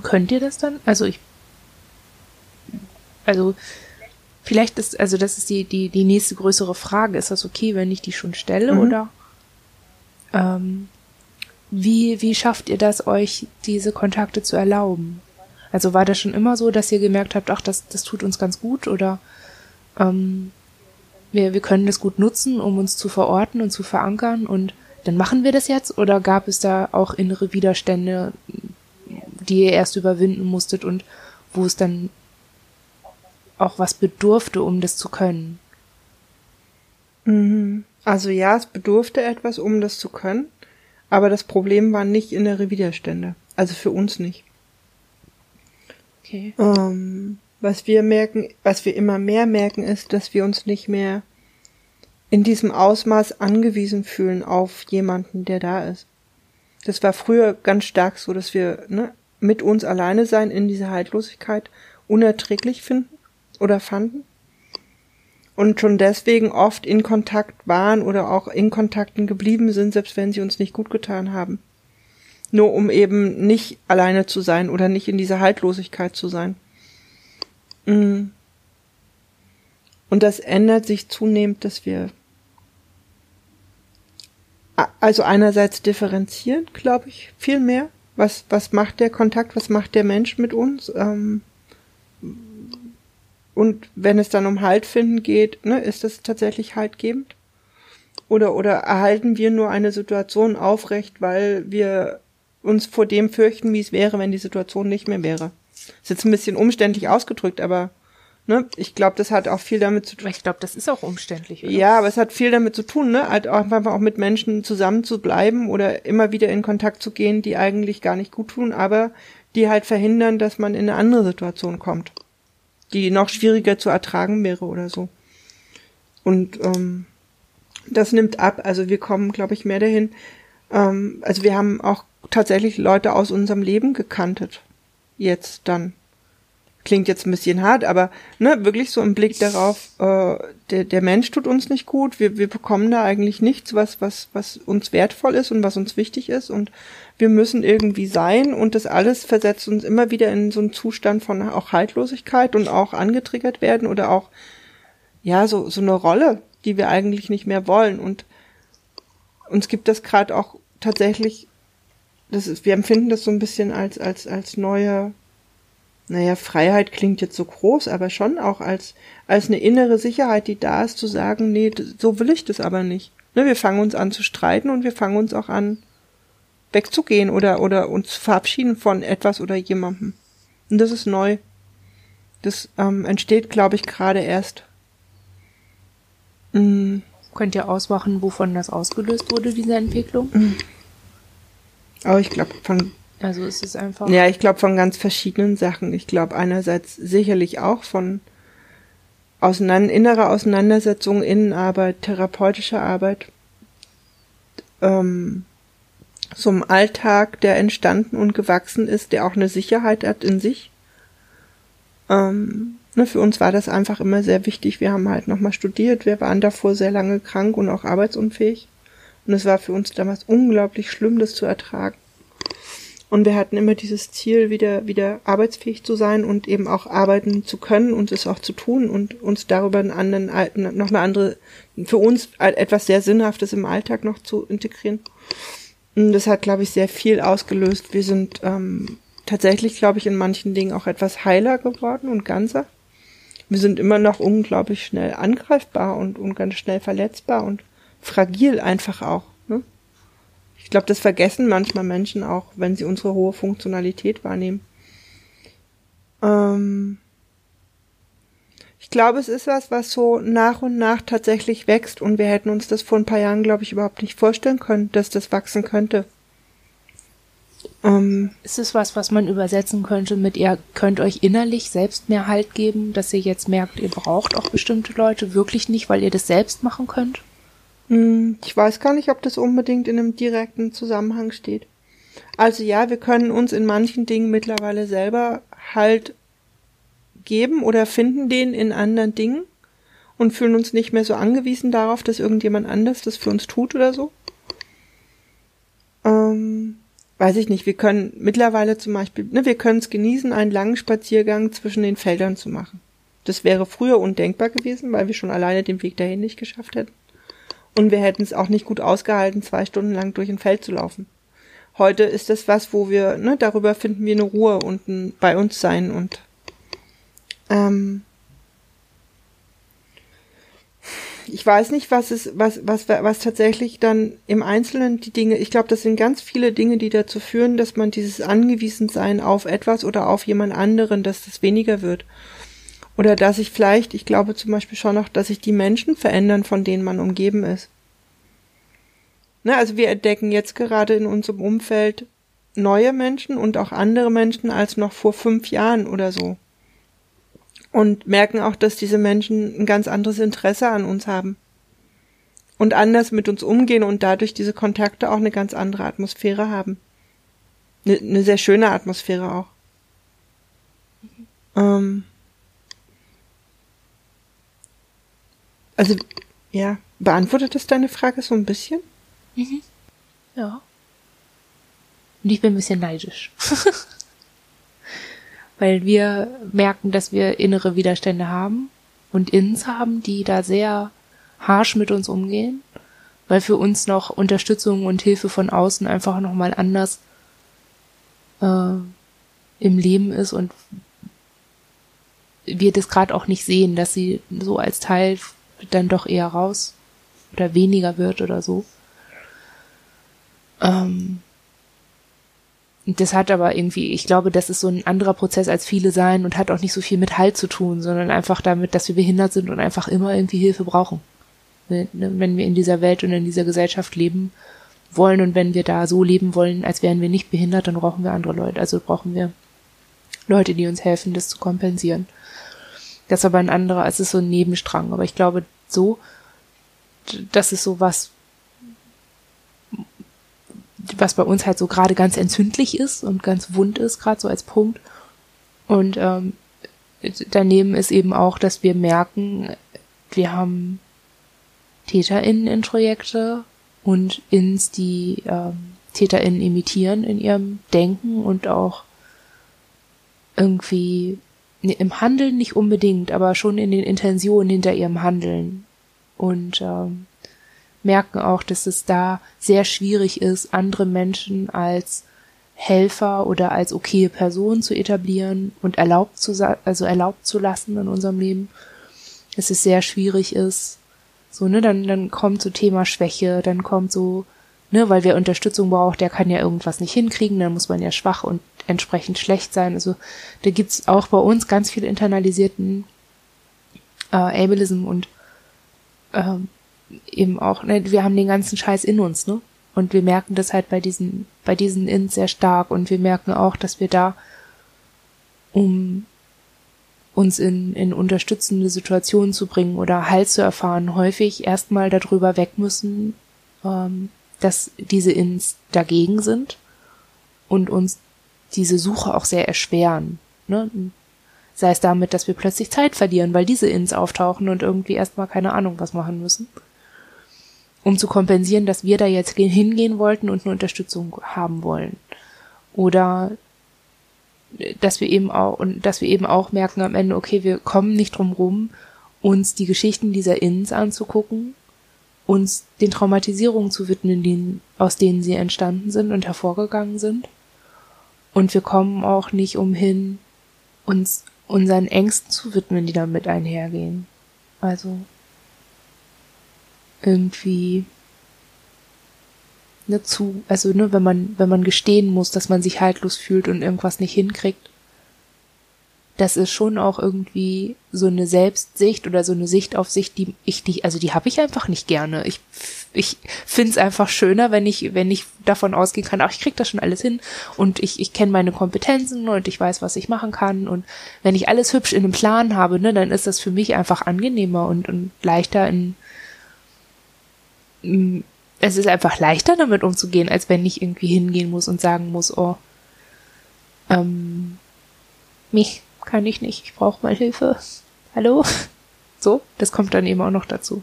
Könnt ihr das dann? Also ich. Also vielleicht ist, also das ist die, die, die nächste größere Frage. Ist das okay, wenn ich die schon stelle mhm. oder? Ähm, wie, wie schafft ihr das, euch diese Kontakte zu erlauben? Also war das schon immer so, dass ihr gemerkt habt, ach, das, das tut uns ganz gut oder ähm, wir, wir können das gut nutzen, um uns zu verorten und zu verankern und dann machen wir das jetzt oder gab es da auch innere Widerstände, die ihr erst überwinden musstet und wo es dann auch was bedurfte, um das zu können? Mhm. Also ja, es bedurfte etwas, um das zu können, aber das Problem waren nicht innere Widerstände. Also für uns nicht. Okay. Ähm, was wir merken, was wir immer mehr merken, ist, dass wir uns nicht mehr in diesem Ausmaß angewiesen fühlen auf jemanden, der da ist. Das war früher ganz stark so, dass wir ne, mit uns alleine sein in dieser Haltlosigkeit unerträglich finden oder fanden und schon deswegen oft in Kontakt waren oder auch in Kontakten geblieben sind, selbst wenn sie uns nicht gut getan haben. Nur um eben nicht alleine zu sein oder nicht in dieser Haltlosigkeit zu sein. Mm. Und das ändert sich zunehmend, dass wir also einerseits differenzieren, glaube ich, viel mehr. Was, was macht der Kontakt, was macht der Mensch mit uns? Ähm, und wenn es dann um Halt finden geht, ne, ist das tatsächlich haltgebend? Oder, oder erhalten wir nur eine Situation aufrecht, weil wir uns vor dem fürchten, wie es wäre, wenn die Situation nicht mehr wäre? Ist jetzt ein bisschen umständlich ausgedrückt, aber ne, ich glaube, das hat auch viel damit zu tun. Ich glaube, das ist auch umständlich. Oder? Ja, aber es hat viel damit zu tun, ne, halt auch einfach auch mit Menschen zusammen zu bleiben oder immer wieder in Kontakt zu gehen, die eigentlich gar nicht gut tun, aber die halt verhindern, dass man in eine andere Situation kommt die noch schwieriger zu ertragen wäre oder so. Und ähm, das nimmt ab. Also wir kommen, glaube ich, mehr dahin. Ähm, also wir haben auch tatsächlich Leute aus unserem Leben gekantet. Jetzt dann. Klingt jetzt ein bisschen hart, aber ne, wirklich so im Blick darauf, äh, der, der Mensch tut uns nicht gut, wir, wir bekommen da eigentlich nichts, was, was, was uns wertvoll ist und was uns wichtig ist. Und wir müssen irgendwie sein und das alles versetzt uns immer wieder in so einen Zustand von auch Haltlosigkeit und auch angetriggert werden oder auch, ja, so, so eine Rolle, die wir eigentlich nicht mehr wollen. Und uns gibt das gerade auch tatsächlich, das ist, wir empfinden das so ein bisschen als, als, als neue, naja, Freiheit klingt jetzt so groß, aber schon auch als, als eine innere Sicherheit, die da ist, zu sagen, nee, so will ich das aber nicht. Ne, wir fangen uns an zu streiten und wir fangen uns auch an, wegzugehen oder, oder uns zu verabschieden von etwas oder jemandem. Und das ist neu. Das ähm, entsteht, glaube ich, gerade erst. Mhm. Könnt ihr ausmachen, wovon das ausgelöst wurde, diese Entwicklung? Mhm. Aber ich glaube, von. Also es ist einfach. Ja, ich glaube von ganz verschiedenen Sachen. Ich glaube einerseits sicherlich auch von auseinander, innerer Auseinandersetzung, Innenarbeit, therapeutischer Arbeit. Ähm, so einem Alltag, der entstanden und gewachsen ist, der auch eine Sicherheit hat in sich. Ähm, ne, für uns war das einfach immer sehr wichtig. Wir haben halt nochmal studiert, wir waren davor sehr lange krank und auch arbeitsunfähig. Und es war für uns damals unglaublich schlimm, das zu ertragen. Und wir hatten immer dieses Ziel, wieder, wieder arbeitsfähig zu sein und eben auch arbeiten zu können und es auch zu tun und uns darüber einen anderen, noch eine andere, für uns etwas sehr Sinnhaftes im Alltag noch zu integrieren. Das hat, glaube ich, sehr viel ausgelöst. Wir sind ähm, tatsächlich, glaube ich, in manchen Dingen auch etwas heiler geworden und ganzer. Wir sind immer noch unglaublich schnell angreifbar und, und ganz schnell verletzbar und fragil einfach auch. Ich glaube, das vergessen manchmal Menschen auch, wenn sie unsere hohe Funktionalität wahrnehmen. Ähm, ich glaube, es ist was, was so nach und nach tatsächlich wächst und wir hätten uns das vor ein paar Jahren, glaube ich, überhaupt nicht vorstellen können, dass das wachsen könnte. Ähm, ist es was, was man übersetzen könnte mit ihr könnt euch innerlich selbst mehr Halt geben, dass ihr jetzt merkt, ihr braucht auch bestimmte Leute wirklich nicht, weil ihr das selbst machen könnt? Hm, ich weiß gar nicht, ob das unbedingt in einem direkten Zusammenhang steht. Also ja, wir können uns in manchen Dingen mittlerweile selber Halt geben oder finden den in anderen Dingen und fühlen uns nicht mehr so angewiesen darauf, dass irgendjemand anders das für uns tut oder so. Ähm, weiß ich nicht, wir können mittlerweile zum Beispiel, ne, wir können es genießen, einen langen Spaziergang zwischen den Feldern zu machen. Das wäre früher undenkbar gewesen, weil wir schon alleine den Weg dahin nicht geschafft hätten. Und wir hätten es auch nicht gut ausgehalten, zwei Stunden lang durch ein Feld zu laufen. Heute ist das was, wo wir, ne, darüber finden wir eine Ruhe und ein bei uns sein und ähm, ich weiß nicht, was es, was, was, was tatsächlich dann im Einzelnen die Dinge, ich glaube, das sind ganz viele Dinge, die dazu führen, dass man dieses Angewiesensein auf etwas oder auf jemand anderen, dass das weniger wird. Oder dass ich vielleicht, ich glaube zum Beispiel schon noch, dass sich die Menschen verändern, von denen man umgeben ist. Ne, also wir entdecken jetzt gerade in unserem Umfeld neue Menschen und auch andere Menschen als noch vor fünf Jahren oder so und merken auch, dass diese Menschen ein ganz anderes Interesse an uns haben und anders mit uns umgehen und dadurch diese Kontakte auch eine ganz andere Atmosphäre haben. Eine, eine sehr schöne Atmosphäre auch. Mhm. Ähm also, ja, beantwortet das deine Frage so ein bisschen? Mhm. Ja. Und ich bin ein bisschen neidisch. weil wir merken, dass wir innere Widerstände haben und Ins haben, die da sehr harsh mit uns umgehen, weil für uns noch Unterstützung und Hilfe von außen einfach nochmal anders äh, im Leben ist und wir das gerade auch nicht sehen, dass sie so als Teil dann doch eher raus oder weniger wird oder so. Ähm, das hat aber irgendwie, ich glaube, das ist so ein anderer Prozess als viele sein und hat auch nicht so viel mit Halt zu tun, sondern einfach damit, dass wir behindert sind und einfach immer irgendwie Hilfe brauchen. Ne, wenn wir in dieser Welt und in dieser Gesellschaft leben wollen und wenn wir da so leben wollen, als wären wir nicht behindert, dann brauchen wir andere Leute. Also brauchen wir Leute, die uns helfen, das zu kompensieren. Das ist aber ein anderer, es ist so ein Nebenstrang. Aber ich glaube, so, das ist so was, was bei uns halt so gerade ganz entzündlich ist und ganz wund ist, gerade so als Punkt. Und ähm, daneben ist eben auch, dass wir merken, wir haben TäterInnen in Projekte und Ins, die ähm, TäterInnen imitieren in ihrem Denken und auch irgendwie im Handeln nicht unbedingt, aber schon in den Intentionen hinter ihrem Handeln. Und ähm, merken auch, dass es da sehr schwierig ist, andere Menschen als Helfer oder als okaye Person zu etablieren und erlaubt zu, also erlaubt zu lassen in unserem Leben. Dass es sehr schwierig ist. So, ne, dann, dann kommt so Thema Schwäche, dann kommt so, ne, weil wer Unterstützung braucht, der kann ja irgendwas nicht hinkriegen, dann muss man ja schwach und entsprechend schlecht sein. Also da gibt's auch bei uns ganz viel internalisierten äh, Ableism und ähm, eben auch, ne, wir haben den ganzen Scheiß in uns, ne? Und wir merken das halt bei diesen, bei diesen Ins sehr stark und wir merken auch, dass wir da, um uns in, in unterstützende Situationen zu bringen oder Halt zu erfahren, häufig erstmal darüber weg müssen, ähm, dass diese Ins dagegen sind und uns diese Suche auch sehr erschweren. Ne? Sei es damit, dass wir plötzlich Zeit verlieren, weil diese Ins auftauchen und irgendwie erstmal keine Ahnung was machen müssen um zu kompensieren, dass wir da jetzt hingehen wollten und eine Unterstützung haben wollen. Oder dass wir eben auch und dass wir eben auch merken am Ende, okay, wir kommen nicht drum rum, uns die Geschichten dieser Inns anzugucken, uns den Traumatisierungen zu widmen, die, aus denen sie entstanden sind und hervorgegangen sind. Und wir kommen auch nicht umhin, uns unseren Ängsten zu widmen, die damit einhergehen. Also irgendwie ne, zu, also ne, wenn man, wenn man gestehen muss, dass man sich haltlos fühlt und irgendwas nicht hinkriegt, das ist schon auch irgendwie so eine Selbstsicht oder so eine Sicht auf sich, die ich die, also die habe ich einfach nicht gerne. Ich ich find's einfach schöner, wenn ich wenn ich davon ausgehen kann, ach ich krieg das schon alles hin und ich ich kenne meine Kompetenzen und ich weiß, was ich machen kann und wenn ich alles hübsch in einem Plan habe, ne, dann ist das für mich einfach angenehmer und und leichter in es ist einfach leichter damit umzugehen, als wenn ich irgendwie hingehen muss und sagen muss, oh, ähm, mich kann ich nicht, ich brauche mal Hilfe. Hallo? So, das kommt dann eben auch noch dazu.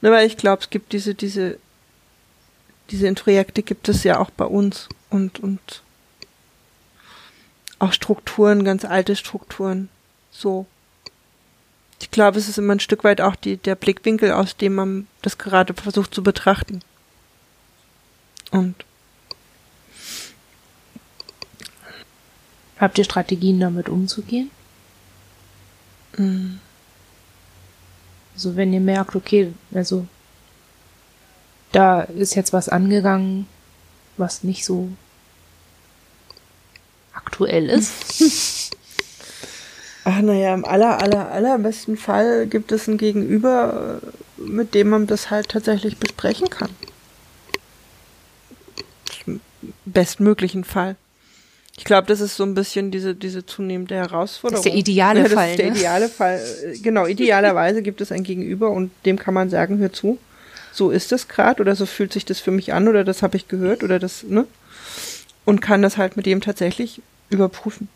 Ne, weil ich glaube, es gibt diese, diese, diese Introjekte gibt es ja auch bei uns und, und auch Strukturen, ganz alte Strukturen. So. Ich glaube, es ist immer ein Stück weit auch die, der Blickwinkel, aus dem man das gerade versucht zu betrachten. Und habt ihr Strategien, damit umzugehen? Mhm. Also wenn ihr merkt, okay, also da ist jetzt was angegangen, was nicht so aktuell ist. Ach naja, im aller, aller, allerbesten Fall gibt es ein Gegenüber, mit dem man das halt tatsächlich besprechen kann. Im bestmöglichen Fall. Ich glaube, das ist so ein bisschen diese, diese zunehmende Herausforderung. Das ist der ideale ja, Fall. Das ist der ne? ideale Fall. Genau, idealerweise gibt es ein Gegenüber und dem kann man sagen, hör zu, so ist es gerade oder so fühlt sich das für mich an oder das habe ich gehört oder das, ne? Und kann das halt mit dem tatsächlich überprüfen.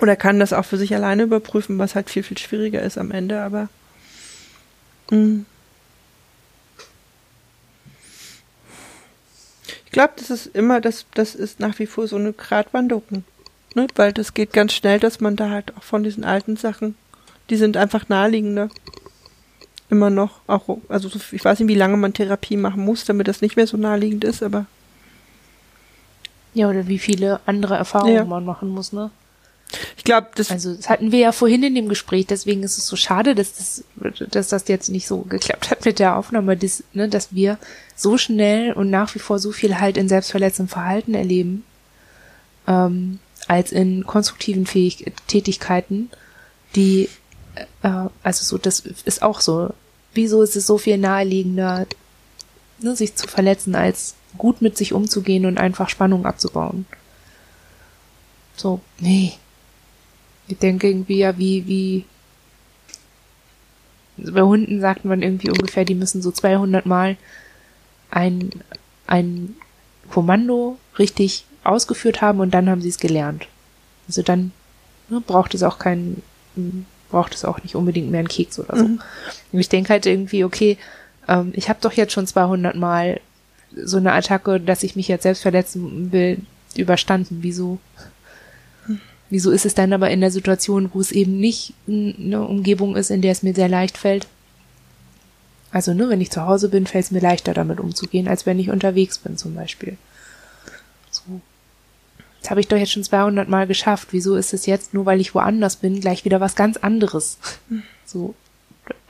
Oder kann das auch für sich alleine überprüfen, was halt viel, viel schwieriger ist am Ende, aber mh. Ich glaube, das ist immer, das, das ist nach wie vor so eine Gratwanderung. Ne? Weil das geht ganz schnell, dass man da halt auch von diesen alten Sachen, die sind einfach naheliegender. Immer noch, auch, also so, ich weiß nicht, wie lange man Therapie machen muss, damit das nicht mehr so naheliegend ist, aber Ja, oder wie viele andere Erfahrungen Ja. man machen muss, ne? Ich glaube, das Also das hatten wir ja vorhin in dem Gespräch, deswegen ist es so schade, dass das, dass das jetzt nicht so geklappt hat mit der Aufnahme, dass, ne, dass wir so schnell und nach wie vor so viel halt in selbstverletzendem Verhalten erleben, ähm, als in konstruktiven Fähig Tätigkeiten, die, äh, also so, das ist auch so. Wieso ist es so viel naheliegender, ne, sich zu verletzen, als gut mit sich umzugehen und einfach Spannung abzubauen? So, nee, ich denke irgendwie ja, wie, wie, also bei Hunden sagt man irgendwie ungefähr, die müssen so 200 Mal ein, ein Kommando richtig ausgeführt haben und dann haben sie es gelernt. Also dann ne, braucht es auch keinen, braucht es auch nicht unbedingt mehr einen Keks oder so. Mhm. Und ich denke halt irgendwie, okay, ähm, ich habe doch jetzt schon 200 Mal so eine Attacke, dass ich mich jetzt selbst verletzen will, überstanden. Wieso Wieso ist es dann aber in der Situation, wo es eben nicht eine Umgebung ist, in der es mir sehr leicht fällt? Also, ne, wenn ich zu Hause bin, fällt es mir leichter, damit umzugehen, als wenn ich unterwegs bin, zum Beispiel. So. Das habe ich doch jetzt schon 200 Mal geschafft. Wieso ist es jetzt, nur weil ich woanders bin, gleich wieder was ganz anderes? So,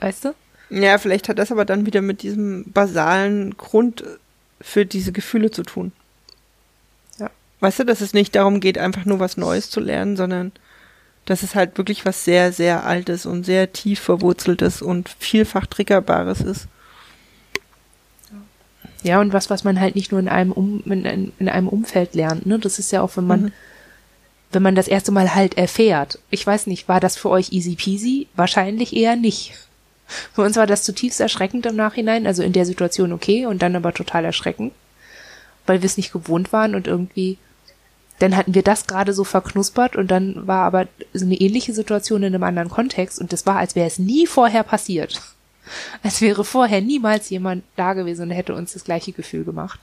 weißt du? Ja, vielleicht hat das aber dann wieder mit diesem basalen Grund für diese Gefühle zu tun. Weißt du, dass es nicht darum geht, einfach nur was Neues zu lernen, sondern dass es halt wirklich was sehr, sehr Altes und sehr tief verwurzeltes und vielfach triggerbares ist. Ja, und was, was man halt nicht nur in einem, um, in, in einem Umfeld lernt, ne? Das ist ja auch, wenn man, Mhm. wenn man das erste Mal halt erfährt. Ich weiß nicht, war das für euch easy peasy? Wahrscheinlich eher nicht. Für uns war das zutiefst erschreckend im Nachhinein, also in der Situation okay und dann aber total erschreckend, weil wir es nicht gewohnt waren und irgendwie, dann hatten wir das gerade so verknuspert und dann war aber so eine ähnliche Situation in einem anderen Kontext und das war, als wäre es nie vorher passiert. Als wäre vorher niemals jemand da gewesen und hätte uns das gleiche Gefühl gemacht.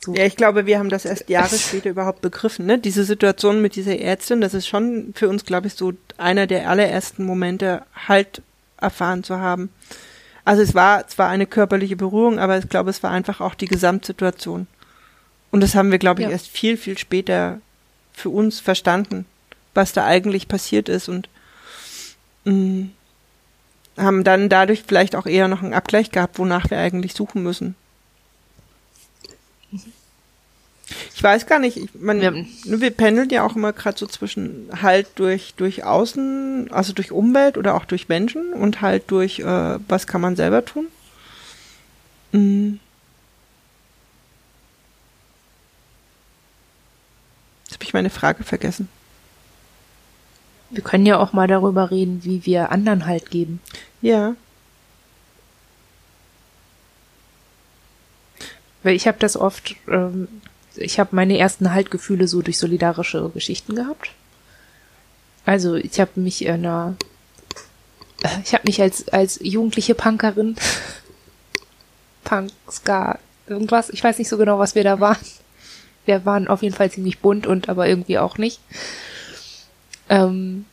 So. Ja, ich glaube, wir haben das erst Jahre später überhaupt begriffen. Ne? Diese Situation mit dieser Ärztin, das ist schon für uns, glaube ich, so einer der allerersten Momente, halt erfahren zu haben. Also es war zwar eine körperliche Berührung, aber ich glaube, es war einfach auch die Gesamtsituation. Und das haben wir, glaube ich, Ja. erst viel, viel später für uns verstanden, was da eigentlich passiert ist und mh, haben dann dadurch vielleicht auch eher noch einen Abgleich gehabt, wonach wir eigentlich suchen müssen. Ich weiß gar nicht, ich, man, Ja. ne, wir pendeln ja auch immer gerade so zwischen halt durch, durch Außen, also durch Umwelt oder auch durch Menschen und halt durch, äh, was kann man selber tun. Mm. Habe ich meine Frage vergessen. Wir können ja auch mal darüber reden, wie wir anderen Halt geben. Ja. Weil ich habe das oft, ähm, ich habe meine ersten Haltgefühle so durch solidarische Geschichten gehabt. Also ich habe mich in einer, ich habe mich als als jugendliche Punkerin, Punk, Ska, irgendwas, ich weiß nicht so genau, was wir da waren. Wir waren auf jeden Fall ziemlich bunt und aber irgendwie auch nicht. Ähm,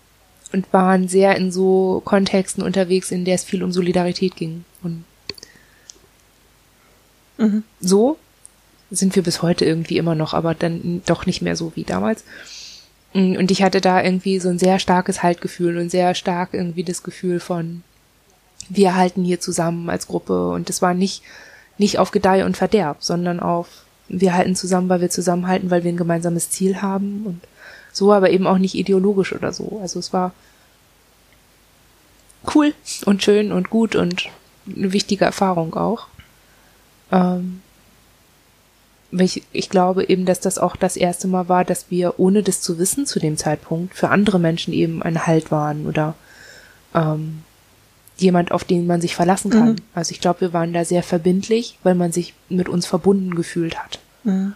und waren sehr in so Kontexten unterwegs, in der es viel um Solidarität ging. Und mhm. so sind wir bis heute irgendwie immer noch, aber dann doch nicht mehr so wie damals. Und ich hatte da irgendwie so ein sehr starkes Haltgefühl und sehr stark irgendwie das Gefühl von, wir halten hier zusammen als Gruppe und es war nicht, nicht auf Gedeih und Verderb, sondern auf, wir halten zusammen, weil wir zusammenhalten, weil wir ein gemeinsames Ziel haben und so, aber eben auch nicht ideologisch oder so. Also es war cool und schön und gut und eine wichtige Erfahrung auch. Ähm, ich, ich glaube eben, dass das auch das erste Mal war, dass wir, ohne das zu wissen zu dem Zeitpunkt, für andere Menschen eben ein Halt waren oder ähm, jemand, auf den man sich verlassen kann. Mhm. Also ich glaube, wir waren da sehr verbindlich, weil man sich mit uns verbunden gefühlt hat. Mhm.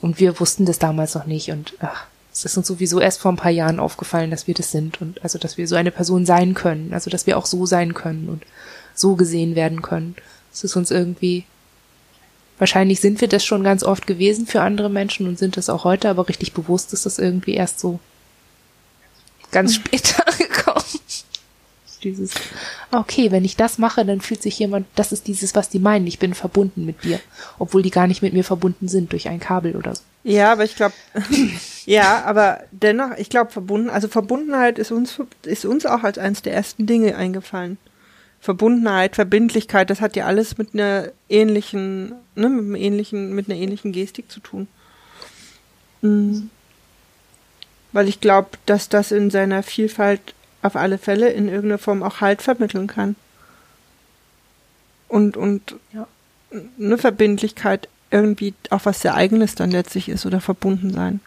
Und wir wussten das damals noch nicht und ach, es ist uns sowieso erst vor ein paar Jahren aufgefallen, dass wir das sind und also, dass wir so eine Person sein können, also, dass wir auch so sein können und so gesehen werden können. Es ist uns irgendwie Wahrscheinlich sind wir das schon ganz oft gewesen für andere Menschen und sind das auch heute, aber richtig bewusst ist das irgendwie erst so ganz später gekommen. Dieses, okay, wenn ich das mache, dann fühlt sich jemand, das ist dieses, was die meinen, ich bin verbunden mit dir, obwohl die gar nicht mit mir verbunden sind durch ein Kabel oder so. Ja, aber ich glaube, ja, aber dennoch, ich glaube, verbunden, also Verbundenheit ist uns, ist uns auch als eines der ersten Dinge eingefallen. Verbundenheit, Verbindlichkeit, das hat ja alles mit einer ähnlichen, ne, mit einem ähnlichen, mit einer ähnlichen Gestik zu tun. Mhm. Weil ich glaube, dass das in seiner Vielfalt auf alle Fälle in irgendeiner Form auch Halt vermitteln kann. Und, und ja. eine Verbindlichkeit irgendwie auch was sehr Eigenes dann letztlich ist oder verbunden sein.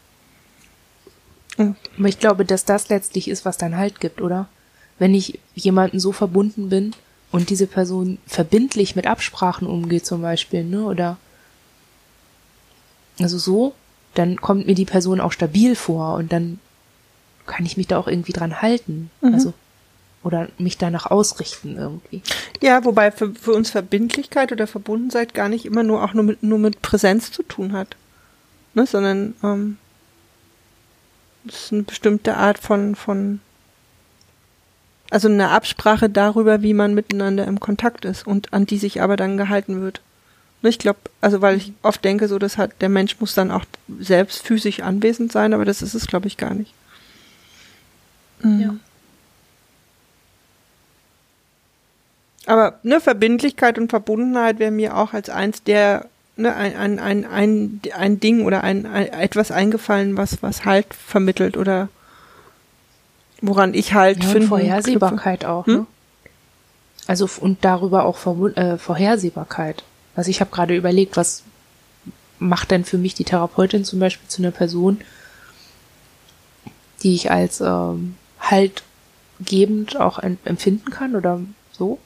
Mhm. Aber ich glaube, dass das letztlich ist, was dann Halt gibt, oder? Wenn ich jemanden so verbunden bin, und diese Person verbindlich mit Absprachen umgeht zum Beispiel, ne, oder also so, dann kommt mir die Person auch stabil vor und dann kann ich mich da auch irgendwie dran halten. Mhm. Also oder mich danach ausrichten irgendwie. Ja, wobei für, für uns Verbindlichkeit oder Verbundenheit gar nicht immer nur auch nur mit, nur mit Präsenz zu tun hat. Ne, sondern ähm, das ist eine bestimmte Art von, von also eine Absprache darüber, wie man miteinander im Kontakt ist und an die sich aber dann gehalten wird. Ich glaube, also weil ich oft denke, so das hat der Mensch muss dann auch selbst physisch anwesend sein, aber das ist es, glaube ich, gar nicht. Mhm. Ja. Aber ne, Verbindlichkeit und Verbundenheit wäre mir auch als eins der ne, ein, ein, ein, ein, ein Ding oder ein, ein etwas eingefallen, was was halt vermittelt oder woran ich halt ja, finde. Vorhersehbarkeit auch, hm? ne? Also und darüber auch Vor äh, Vorhersehbarkeit. Also ich habe gerade überlegt, was macht denn für mich die Therapeutin zum Beispiel zu einer Person, die ich als ähm, halt gebend auch empfinden kann oder so.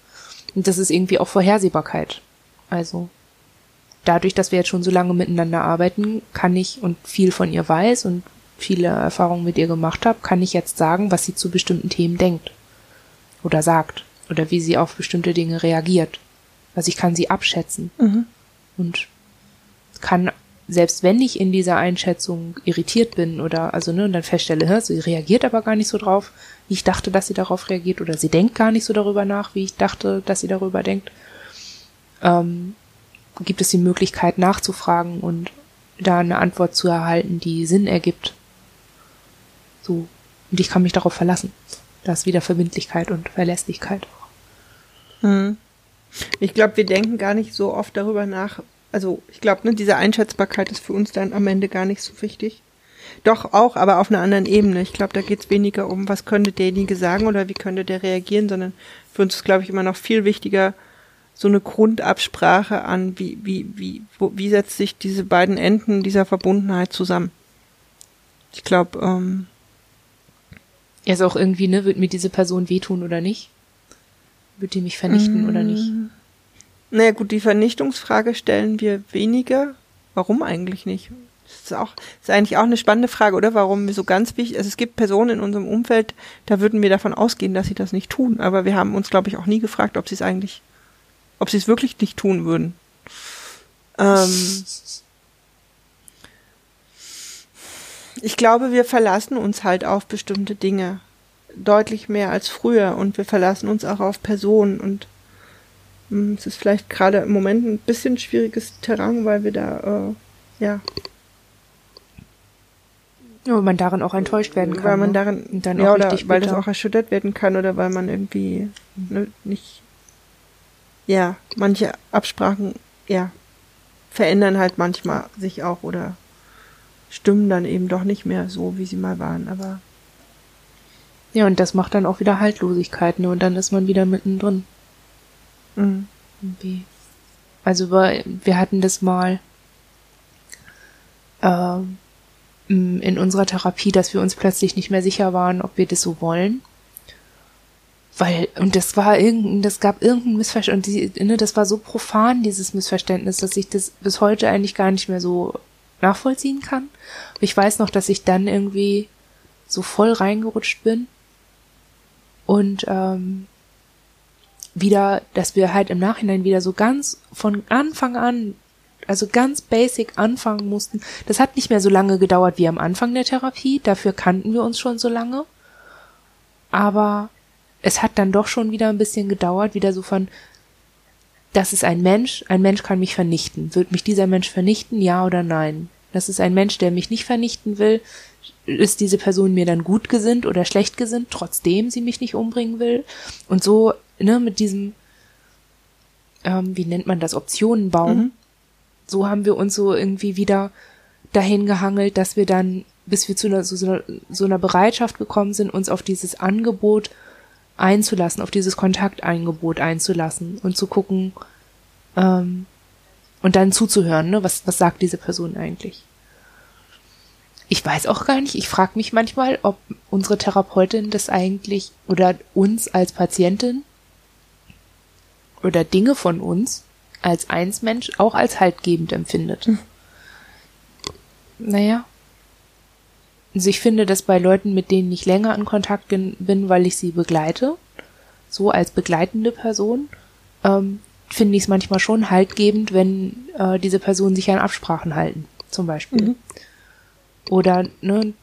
Und das ist irgendwie auch Vorhersehbarkeit. Also dadurch, dass wir jetzt schon so lange miteinander arbeiten, kann ich und viel von ihr weiß und viele Erfahrungen mit ihr gemacht habe, kann ich jetzt sagen, was sie zu bestimmten Themen denkt oder sagt oder wie sie auf bestimmte Dinge reagiert. Also ich kann sie abschätzen mhm. und kann selbst wenn ich in dieser Einschätzung irritiert bin oder also ne und dann feststelle, hä, sie reagiert aber gar nicht so drauf, wie ich dachte, dass sie darauf reagiert oder sie denkt gar nicht so darüber nach, wie ich dachte, dass sie darüber denkt, ähm, gibt es die Möglichkeit nachzufragen und da eine Antwort zu erhalten, die Sinn ergibt so. Und ich kann mich darauf verlassen. Da ist wieder Verbindlichkeit und Verlässlichkeit. Hm. Ich glaube, wir denken gar nicht so oft darüber nach. Also ich glaube, ne, diese Einschätzbarkeit ist für uns dann am Ende gar nicht so wichtig. Doch auch, aber auf einer anderen Ebene. Ich glaube, da geht es weniger um, was könnte derjenige sagen oder wie könnte der reagieren, sondern für uns ist, glaube ich, immer noch viel wichtiger, so eine Grundabsprache an, wie, wie, wie, wo, wie setzt sich diese beiden Enden dieser Verbundenheit zusammen. Ich glaube, ähm, er ist auch irgendwie, ne, wird mir diese Person wehtun oder nicht? Wird die mich vernichten mmh. oder nicht? Naja gut, die Vernichtungsfrage stellen wir weniger. Warum eigentlich nicht? Das ist auch, ist eigentlich auch eine spannende Frage, oder? Warum wir so ganz wichtig, also es gibt Personen in unserem Umfeld, da würden wir davon ausgehen, dass sie das nicht tun. Aber wir haben uns, glaube ich, auch nie gefragt, ob sie es eigentlich, ob sie es wirklich nicht tun würden. Ähm, ich glaube, wir verlassen uns halt auf bestimmte Dinge deutlich mehr als früher und wir verlassen uns auch auf Personen und es ist vielleicht gerade im Moment ein bisschen schwieriges Terrain, weil wir da äh, ja ja, weil man darin auch enttäuscht werden kann. Weil man ne? darin, dann ja, oder weil das auch erschüttert werden kann oder weil man irgendwie ne, nicht, ja, manche Absprachen, ja, verändern halt manchmal sich auch oder stimmen dann eben doch nicht mehr so, wie sie mal waren, aber. Ja, und das macht dann auch wieder Haltlosigkeit, ne, und dann ist man wieder mittendrin. Mhm. Irgendwie. Also wir, hatten das mal, ähm, in unserer Therapie, dass wir uns plötzlich nicht mehr sicher waren, ob wir das so wollen. Weil, und das war irgendein, das gab irgendein Missverständnis, und die, ne, das war so profan, dieses Missverständnis, dass ich das bis heute eigentlich gar nicht mehr so nachvollziehen kann. ich weiß noch, dass ich dann irgendwie so voll reingerutscht bin und ähm, wieder, dass wir halt im Nachhinein wieder so ganz von Anfang an also ganz basic anfangen mussten. Das hat nicht mehr so lange gedauert wie am Anfang der Therapie, dafür kannten wir uns schon so lange. Aber es hat dann doch schon wieder ein bisschen gedauert, wieder so von, das ist ein Mensch, ein Mensch kann mich vernichten. Wird mich dieser Mensch vernichten, ja oder nein? Das ist ein Mensch, der mich nicht vernichten will. Ist diese Person mir dann gut gesinnt oder schlecht gesinnt, trotzdem sie mich nicht umbringen will? Und so, ne, mit diesem, ähm, wie nennt man das, Optionenbaum, mhm. So haben wir uns so irgendwie wieder dahin gehangelt, dass wir dann, bis wir zu einer, so, einer, so einer Bereitschaft gekommen sind, uns auf dieses Angebot einzulassen, auf dieses Kontakteingebot einzulassen und zu gucken ähm, und dann zuzuhören, ne, was, was sagt diese Person eigentlich. Ich weiß auch gar nicht, ich frage mich manchmal, ob unsere Therapeutin das eigentlich oder uns als Patientin oder Dinge von uns als Einsmensch auch als haltgebend empfindet. Hm. Naja. Also ich finde das bei Leuten, mit denen ich länger in Kontakt bin, weil ich sie begleite, so als begleitende Person, ähm, finde ich es manchmal schon haltgebend, wenn äh, diese Personen sich an Absprachen halten, zum Beispiel. Mhm. Oder ne,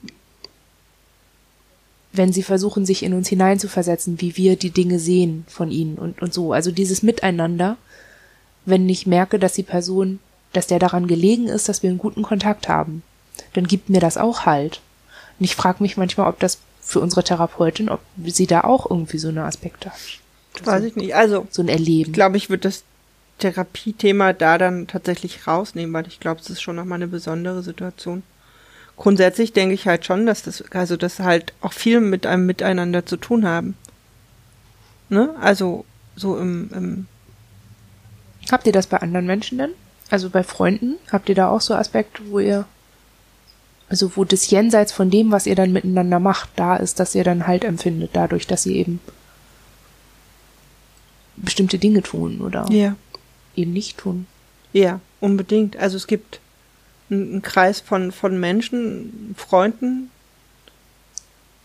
wenn sie versuchen, sich in uns hineinzuversetzen, wie wir die Dinge sehen von ihnen und, und so. Also dieses Miteinander wenn ich merke, dass die Person, dass der daran gelegen ist, dass wir einen guten Kontakt haben, dann gibt mir das auch Halt. Und ich frage mich manchmal, ob das für unsere Therapeutin, ob sie da auch irgendwie so eine Aspekte hat. Weiß ich nicht. Also so ein Erleben. Ich glaube, ich würde das Therapiethema da dann tatsächlich rausnehmen, weil ich glaube, es ist schon nochmal eine besondere Situation. Grundsätzlich denke ich halt schon, dass das, also das halt auch viel mit einem Miteinander zu tun haben. Ne? Also so im, im Habt ihr das bei anderen Menschen denn? Also bei Freunden? Habt ihr da auch so Aspekte, wo ihr, also wo das Jenseits von dem, was ihr dann miteinander macht, da ist, dass ihr dann halt empfindet, dadurch, dass ihr eben bestimmte Dinge tun oder ja. eben nicht tun? Ja, unbedingt. Also es gibt einen Kreis von, von Menschen, Freunden,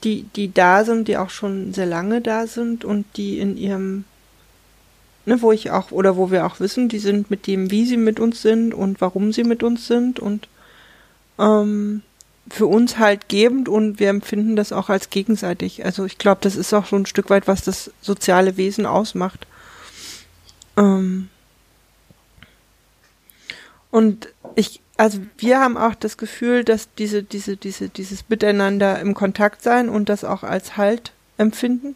die, die da sind, die auch schon sehr lange da sind und die in ihrem ne, wo ich auch, oder wo wir auch wissen, die sind mit dem, wie sie mit uns sind und warum sie mit uns sind und ähm, für uns halt gebend und wir empfinden das auch als gegenseitig. Also ich glaube, das ist auch so ein Stück weit, was das soziale Wesen ausmacht. Ähm und ich, also wir haben auch das Gefühl, dass diese, diese, diese, dieses Miteinander im Kontakt sein und das auch als Halt empfinden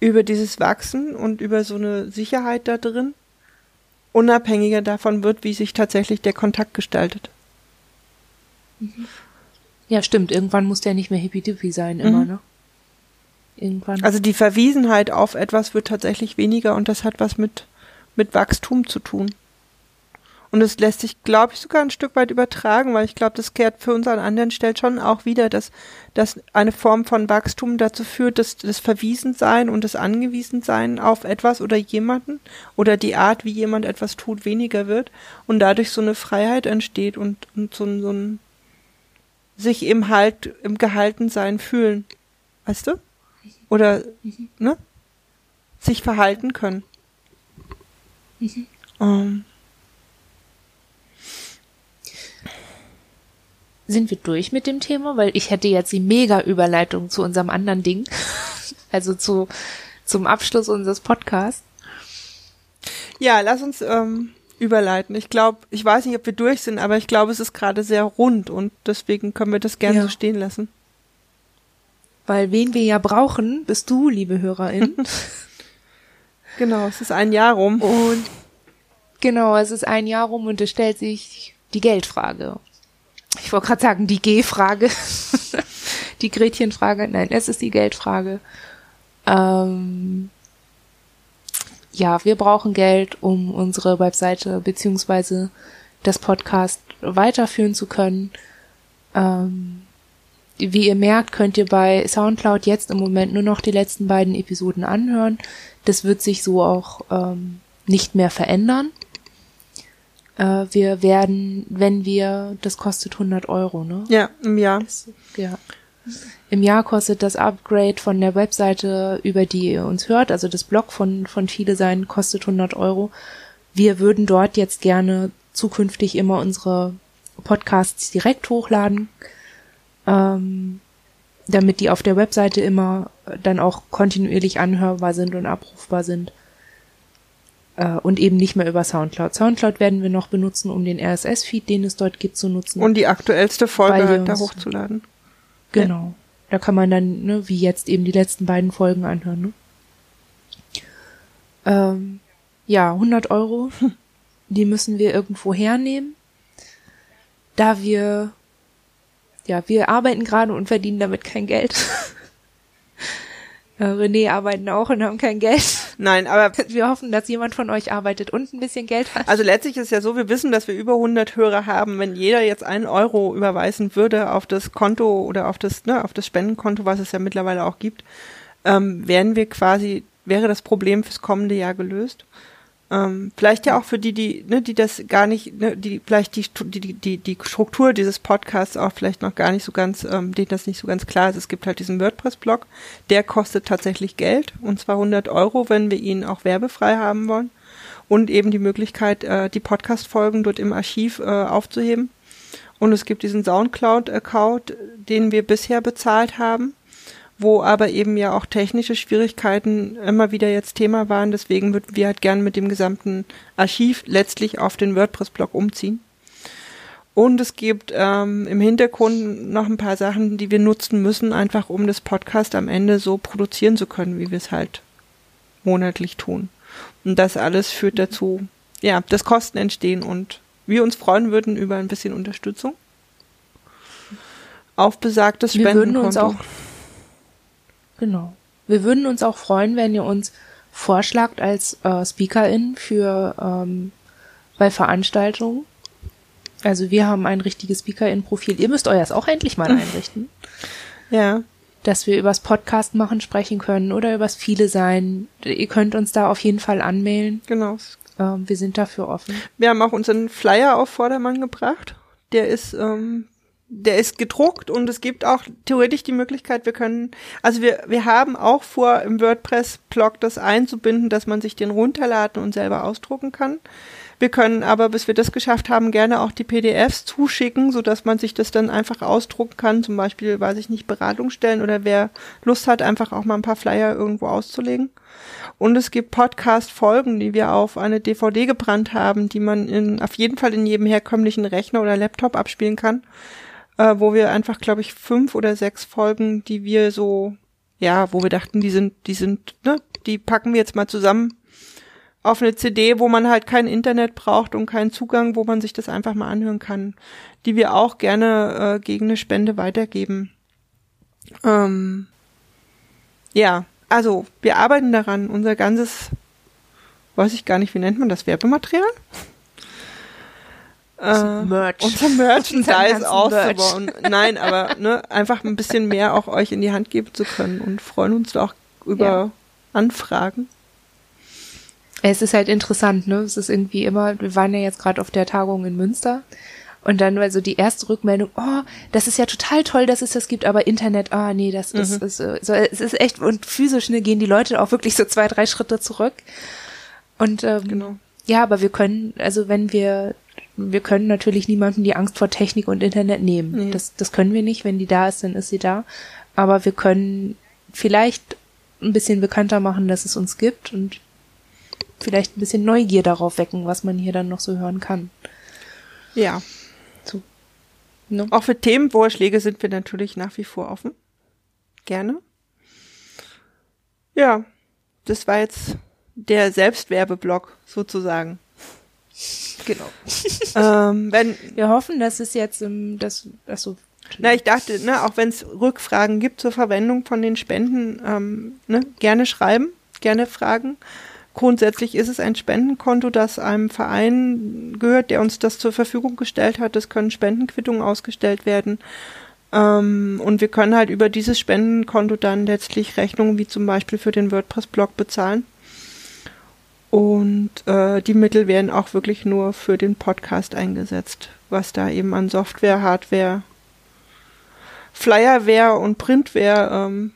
über dieses Wachsen und über so eine Sicherheit da drin unabhängiger davon wird, wie sich tatsächlich der Kontakt gestaltet. Ja, stimmt. Irgendwann muss der nicht mehr hippie sein, immer, mhm. ne? Irgendwann. Also die Verwiesenheit auf etwas wird tatsächlich weniger und das hat was mit, mit Wachstum zu tun. Und es lässt sich, glaube ich, sogar ein Stück weit übertragen, weil ich glaube, das kehrt für uns an anderen Stellen schon auch wieder, dass, dass eine Form von Wachstum dazu führt, dass das Verwiesensein und das Angewiesensein auf etwas oder jemanden oder die Art, wie jemand etwas tut, weniger wird und dadurch so eine Freiheit entsteht und, und so, ein so ein sich im Halt, im Gehaltensein fühlen. Weißt du? Oder, ne? Sich verhalten können. Mhm. Um, sind wir durch mit dem Thema, weil ich hätte jetzt die mega Überleitung zu unserem anderen Ding, also zu zum Abschluss unseres Podcasts. Ja, lass uns ähm, überleiten. Ich glaube, ich weiß nicht, ob wir durch sind, aber ich glaube, es ist gerade sehr rund und deswegen können wir das gerne ja. so stehen lassen. Weil wen wir ja brauchen, bist du, liebe Hörerin. genau, es ist ein Jahr rum. Und genau, es ist ein Jahr rum und es stellt sich die Geldfrage ich wollte gerade sagen, die G-Frage, die Gretchenfrage. Nein, es ist die Geldfrage. Ähm, ja, wir brauchen Geld, um unsere Webseite beziehungsweise das Podcast weiterführen zu können. Ähm, wie ihr merkt, könnt ihr bei SoundCloud jetzt im Moment nur noch die letzten beiden Episoden anhören. Das wird sich so auch ähm, nicht mehr verändern. Äh, wir werden, wenn wir, das kostet 100 Euro, ne? Ja, im Jahr. Das, ja. Im Jahr kostet das Upgrade von der Webseite, über die ihr uns hört, also das Blog von, von Viele sein, kostet 100 Euro. Wir würden dort jetzt gerne zukünftig immer unsere Podcasts direkt hochladen, ähm, damit die auf der Webseite immer dann auch kontinuierlich anhörbar sind und abrufbar sind und eben nicht mehr über Soundcloud. Soundcloud werden wir noch benutzen, um den RSS-Feed, den es dort gibt, zu nutzen. Und die aktuellste Folge halt da hochzuladen. Genau. Ja. Da kann man dann, ne, wie jetzt eben die letzten beiden Folgen anhören. Ne? Ähm, ja, 100 Euro, die müssen wir irgendwo hernehmen, da wir, ja, wir arbeiten gerade und verdienen damit kein Geld. Äh, René arbeiten auch und haben kein Geld. Nein, aber wir hoffen, dass jemand von euch arbeitet und ein bisschen Geld hat. Also letztlich ist ja so, wir wissen, dass wir über 100 Hörer haben. Wenn jeder jetzt einen Euro überweisen würde auf das Konto oder auf das, ne, auf das Spendenkonto, was es ja mittlerweile auch gibt, ähm, wären wir quasi, wäre das Problem fürs kommende Jahr gelöst. Ähm, vielleicht ja auch für die, die, ne, die das gar nicht, ne, die vielleicht die, die, die, die Struktur dieses Podcasts auch vielleicht noch gar nicht so ganz, ähm, denen das nicht so ganz klar ist. Es gibt halt diesen WordPress-Blog, der kostet tatsächlich Geld und zwar 100 Euro, wenn wir ihn auch werbefrei haben wollen und eben die Möglichkeit, äh, die Podcast-Folgen dort im Archiv äh, aufzuheben. Und es gibt diesen Soundcloud-Account, den wir bisher bezahlt haben wo aber eben ja auch technische Schwierigkeiten immer wieder jetzt Thema waren. Deswegen würden wir halt gern mit dem gesamten Archiv letztlich auf den WordPress-Blog umziehen. Und es gibt ähm, im Hintergrund noch ein paar Sachen, die wir nutzen müssen, einfach um das Podcast am Ende so produzieren zu können, wie wir es halt monatlich tun. Und das alles führt dazu, ja, dass Kosten entstehen und wir uns freuen würden über ein bisschen Unterstützung auf besagtes Spendenkonto. Wir würden uns auch Genau. Wir würden uns auch freuen, wenn ihr uns vorschlagt als äh, Speakerin für ähm, bei Veranstaltungen. Also wir haben ein richtiges Speakerin-Profil. Ihr müsst euers auch endlich mal einrichten. Ja. Dass wir übers Podcast machen sprechen können oder übers Viele sein. Ihr könnt uns da auf jeden Fall anmailen. Genau. Ähm, wir sind dafür offen. Wir haben auch unseren Flyer auf Vordermann gebracht. Der ist ähm, der ist gedruckt und es gibt auch theoretisch die Möglichkeit, wir können, also wir, wir haben auch vor, im WordPress-Blog das einzubinden, dass man sich den runterladen und selber ausdrucken kann. Wir können aber, bis wir das geschafft haben, gerne auch die PDFs zuschicken, so dass man sich das dann einfach ausdrucken kann. Zum Beispiel, weiß ich nicht, Beratungsstellen oder wer Lust hat, einfach auch mal ein paar Flyer irgendwo auszulegen. Und es gibt Podcast-Folgen, die wir auf eine DVD gebrannt haben, die man in, auf jeden Fall in jedem herkömmlichen Rechner oder Laptop abspielen kann äh, wo wir einfach, glaube ich, fünf oder sechs Folgen, die wir so, ja, wo wir dachten, die sind, die sind, ne, die packen wir jetzt mal zusammen auf eine CD, wo man halt kein Internet braucht und keinen Zugang, wo man sich das einfach mal anhören kann, die wir auch gerne äh, gegen eine Spende weitergeben. Ähm, ja, also wir arbeiten daran, unser ganzes, weiß ich gar nicht, wie nennt man das, Werbematerial? Äh, Merch. unser Merchandise auszubauen. Merch. Nein, aber ne, einfach ein bisschen mehr auch euch in die Hand geben zu können und freuen uns da auch über ja. Anfragen. Es ist halt interessant, ne? Es ist irgendwie immer, wir waren ja jetzt gerade auf der Tagung in Münster und dann war so die erste Rückmeldung, oh, das ist ja total toll, dass es das gibt, aber Internet, ah, oh, nee, das mhm. ist, ist so, es ist echt, und physisch ne, gehen die Leute auch wirklich so zwei, drei Schritte zurück. Und ähm, genau. ja, aber wir können, also wenn wir, wir können natürlich niemandem die Angst vor Technik und Internet nehmen. Nee. Das, das können wir nicht. Wenn die da ist, dann ist sie da. Aber wir können vielleicht ein bisschen bekannter machen, dass es uns gibt und vielleicht ein bisschen Neugier darauf wecken, was man hier dann noch so hören kann. Ja. So. No. Auch für Themenvorschläge sind wir natürlich nach wie vor offen. Gerne. Ja, das war jetzt der Selbstwerbeblock sozusagen. Genau. ähm, wenn, wir hoffen, dass es jetzt im, das, also na, ich dachte, ne, auch wenn es Rückfragen gibt zur Verwendung von den Spenden, ähm, ne, gerne schreiben, gerne fragen. Grundsätzlich ist es ein Spendenkonto, das einem Verein gehört, der uns das zur Verfügung gestellt hat. Es können Spendenquittungen ausgestellt werden. Ähm, und wir können halt über dieses Spendenkonto dann letztlich Rechnungen wie zum Beispiel für den WordPress-Blog bezahlen. Und äh, die Mittel werden auch wirklich nur für den Podcast eingesetzt, was da eben an Software, Hardware, Flyerware und Printware ähm,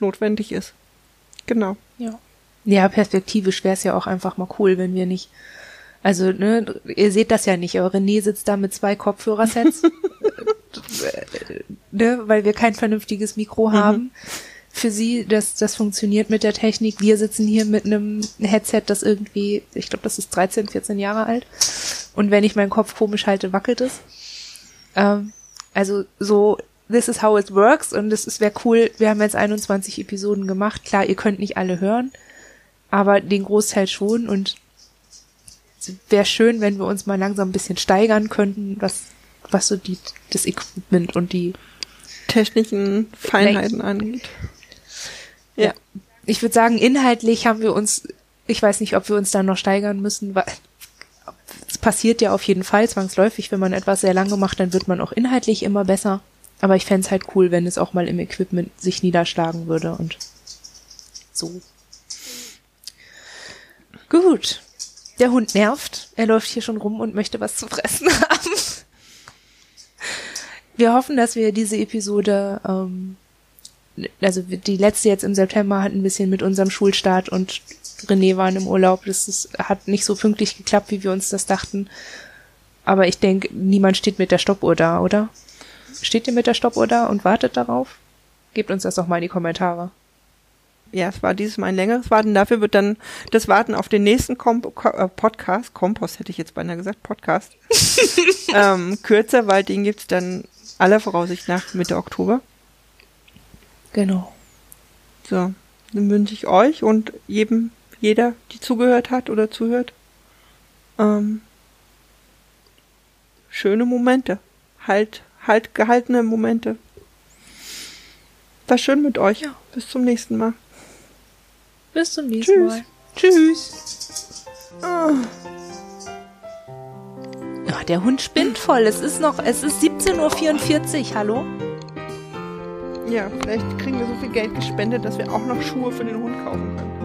notwendig ist. Genau. Ja. Ja, perspektivisch wäre es ja auch einfach mal cool, wenn wir nicht. Also, ne, ihr seht das ja nicht, aber René sitzt da mit zwei Kopfhörersets, ne, weil wir kein vernünftiges Mikro mhm. haben. Mhm. Für sie, das, das funktioniert mit der Technik. Wir sitzen hier mit einem Headset, das irgendwie, ich glaube, das ist 13, 14 Jahre alt. Und wenn ich meinen Kopf komisch halte, wackelt es. Ähm, also so this is how it works und es wäre cool, wir haben jetzt 21 Episoden gemacht. Klar, ihr könnt nicht alle hören, aber den Großteil schon und es wäre schön, wenn wir uns mal langsam ein bisschen steigern könnten, was, was so die, das Equipment und die technischen Feinheiten angeht. Ich würde sagen, inhaltlich haben wir uns, ich weiß nicht, ob wir uns da noch steigern müssen, weil es passiert ja auf jeden Fall zwangsläufig, wenn man etwas sehr lange macht, dann wird man auch inhaltlich immer besser. Aber ich fände halt cool, wenn es auch mal im Equipment sich niederschlagen würde und so. Gut. Der Hund nervt. Er läuft hier schon rum und möchte was zu fressen haben. Wir hoffen, dass wir diese Episode, ähm, also die letzte jetzt im September hat ein bisschen mit unserem Schulstart und René waren im Urlaub. Das ist, hat nicht so pünktlich geklappt, wie wir uns das dachten. Aber ich denke, niemand steht mit der Stoppuhr da, oder? Steht ihr mit der Stoppuhr da und wartet darauf? Gebt uns das doch mal in die Kommentare. Ja, es war dieses Mal ein längeres Warten. Dafür wird dann das Warten auf den nächsten Kom äh, Podcast, Kompost hätte ich jetzt beinahe gesagt, Podcast, ähm, kürzer, weil den gibt's dann aller Voraussicht nach Mitte Oktober. Genau. So, dann wünsche ich euch und jedem, jeder, die zugehört hat oder zuhört, ähm, schöne Momente. Halt halt gehaltene Momente. War schön mit euch. Ja. Bis zum nächsten Mal. Bis zum nächsten Tschüss. Mal. Tschüss. Ah. Ja, der Hund spinnt voll. Es ist noch, es ist 17.44 Uhr. Hallo? Ja, vielleicht kriegen wir so viel Geld gespendet, dass wir auch noch Schuhe für den Hund kaufen können.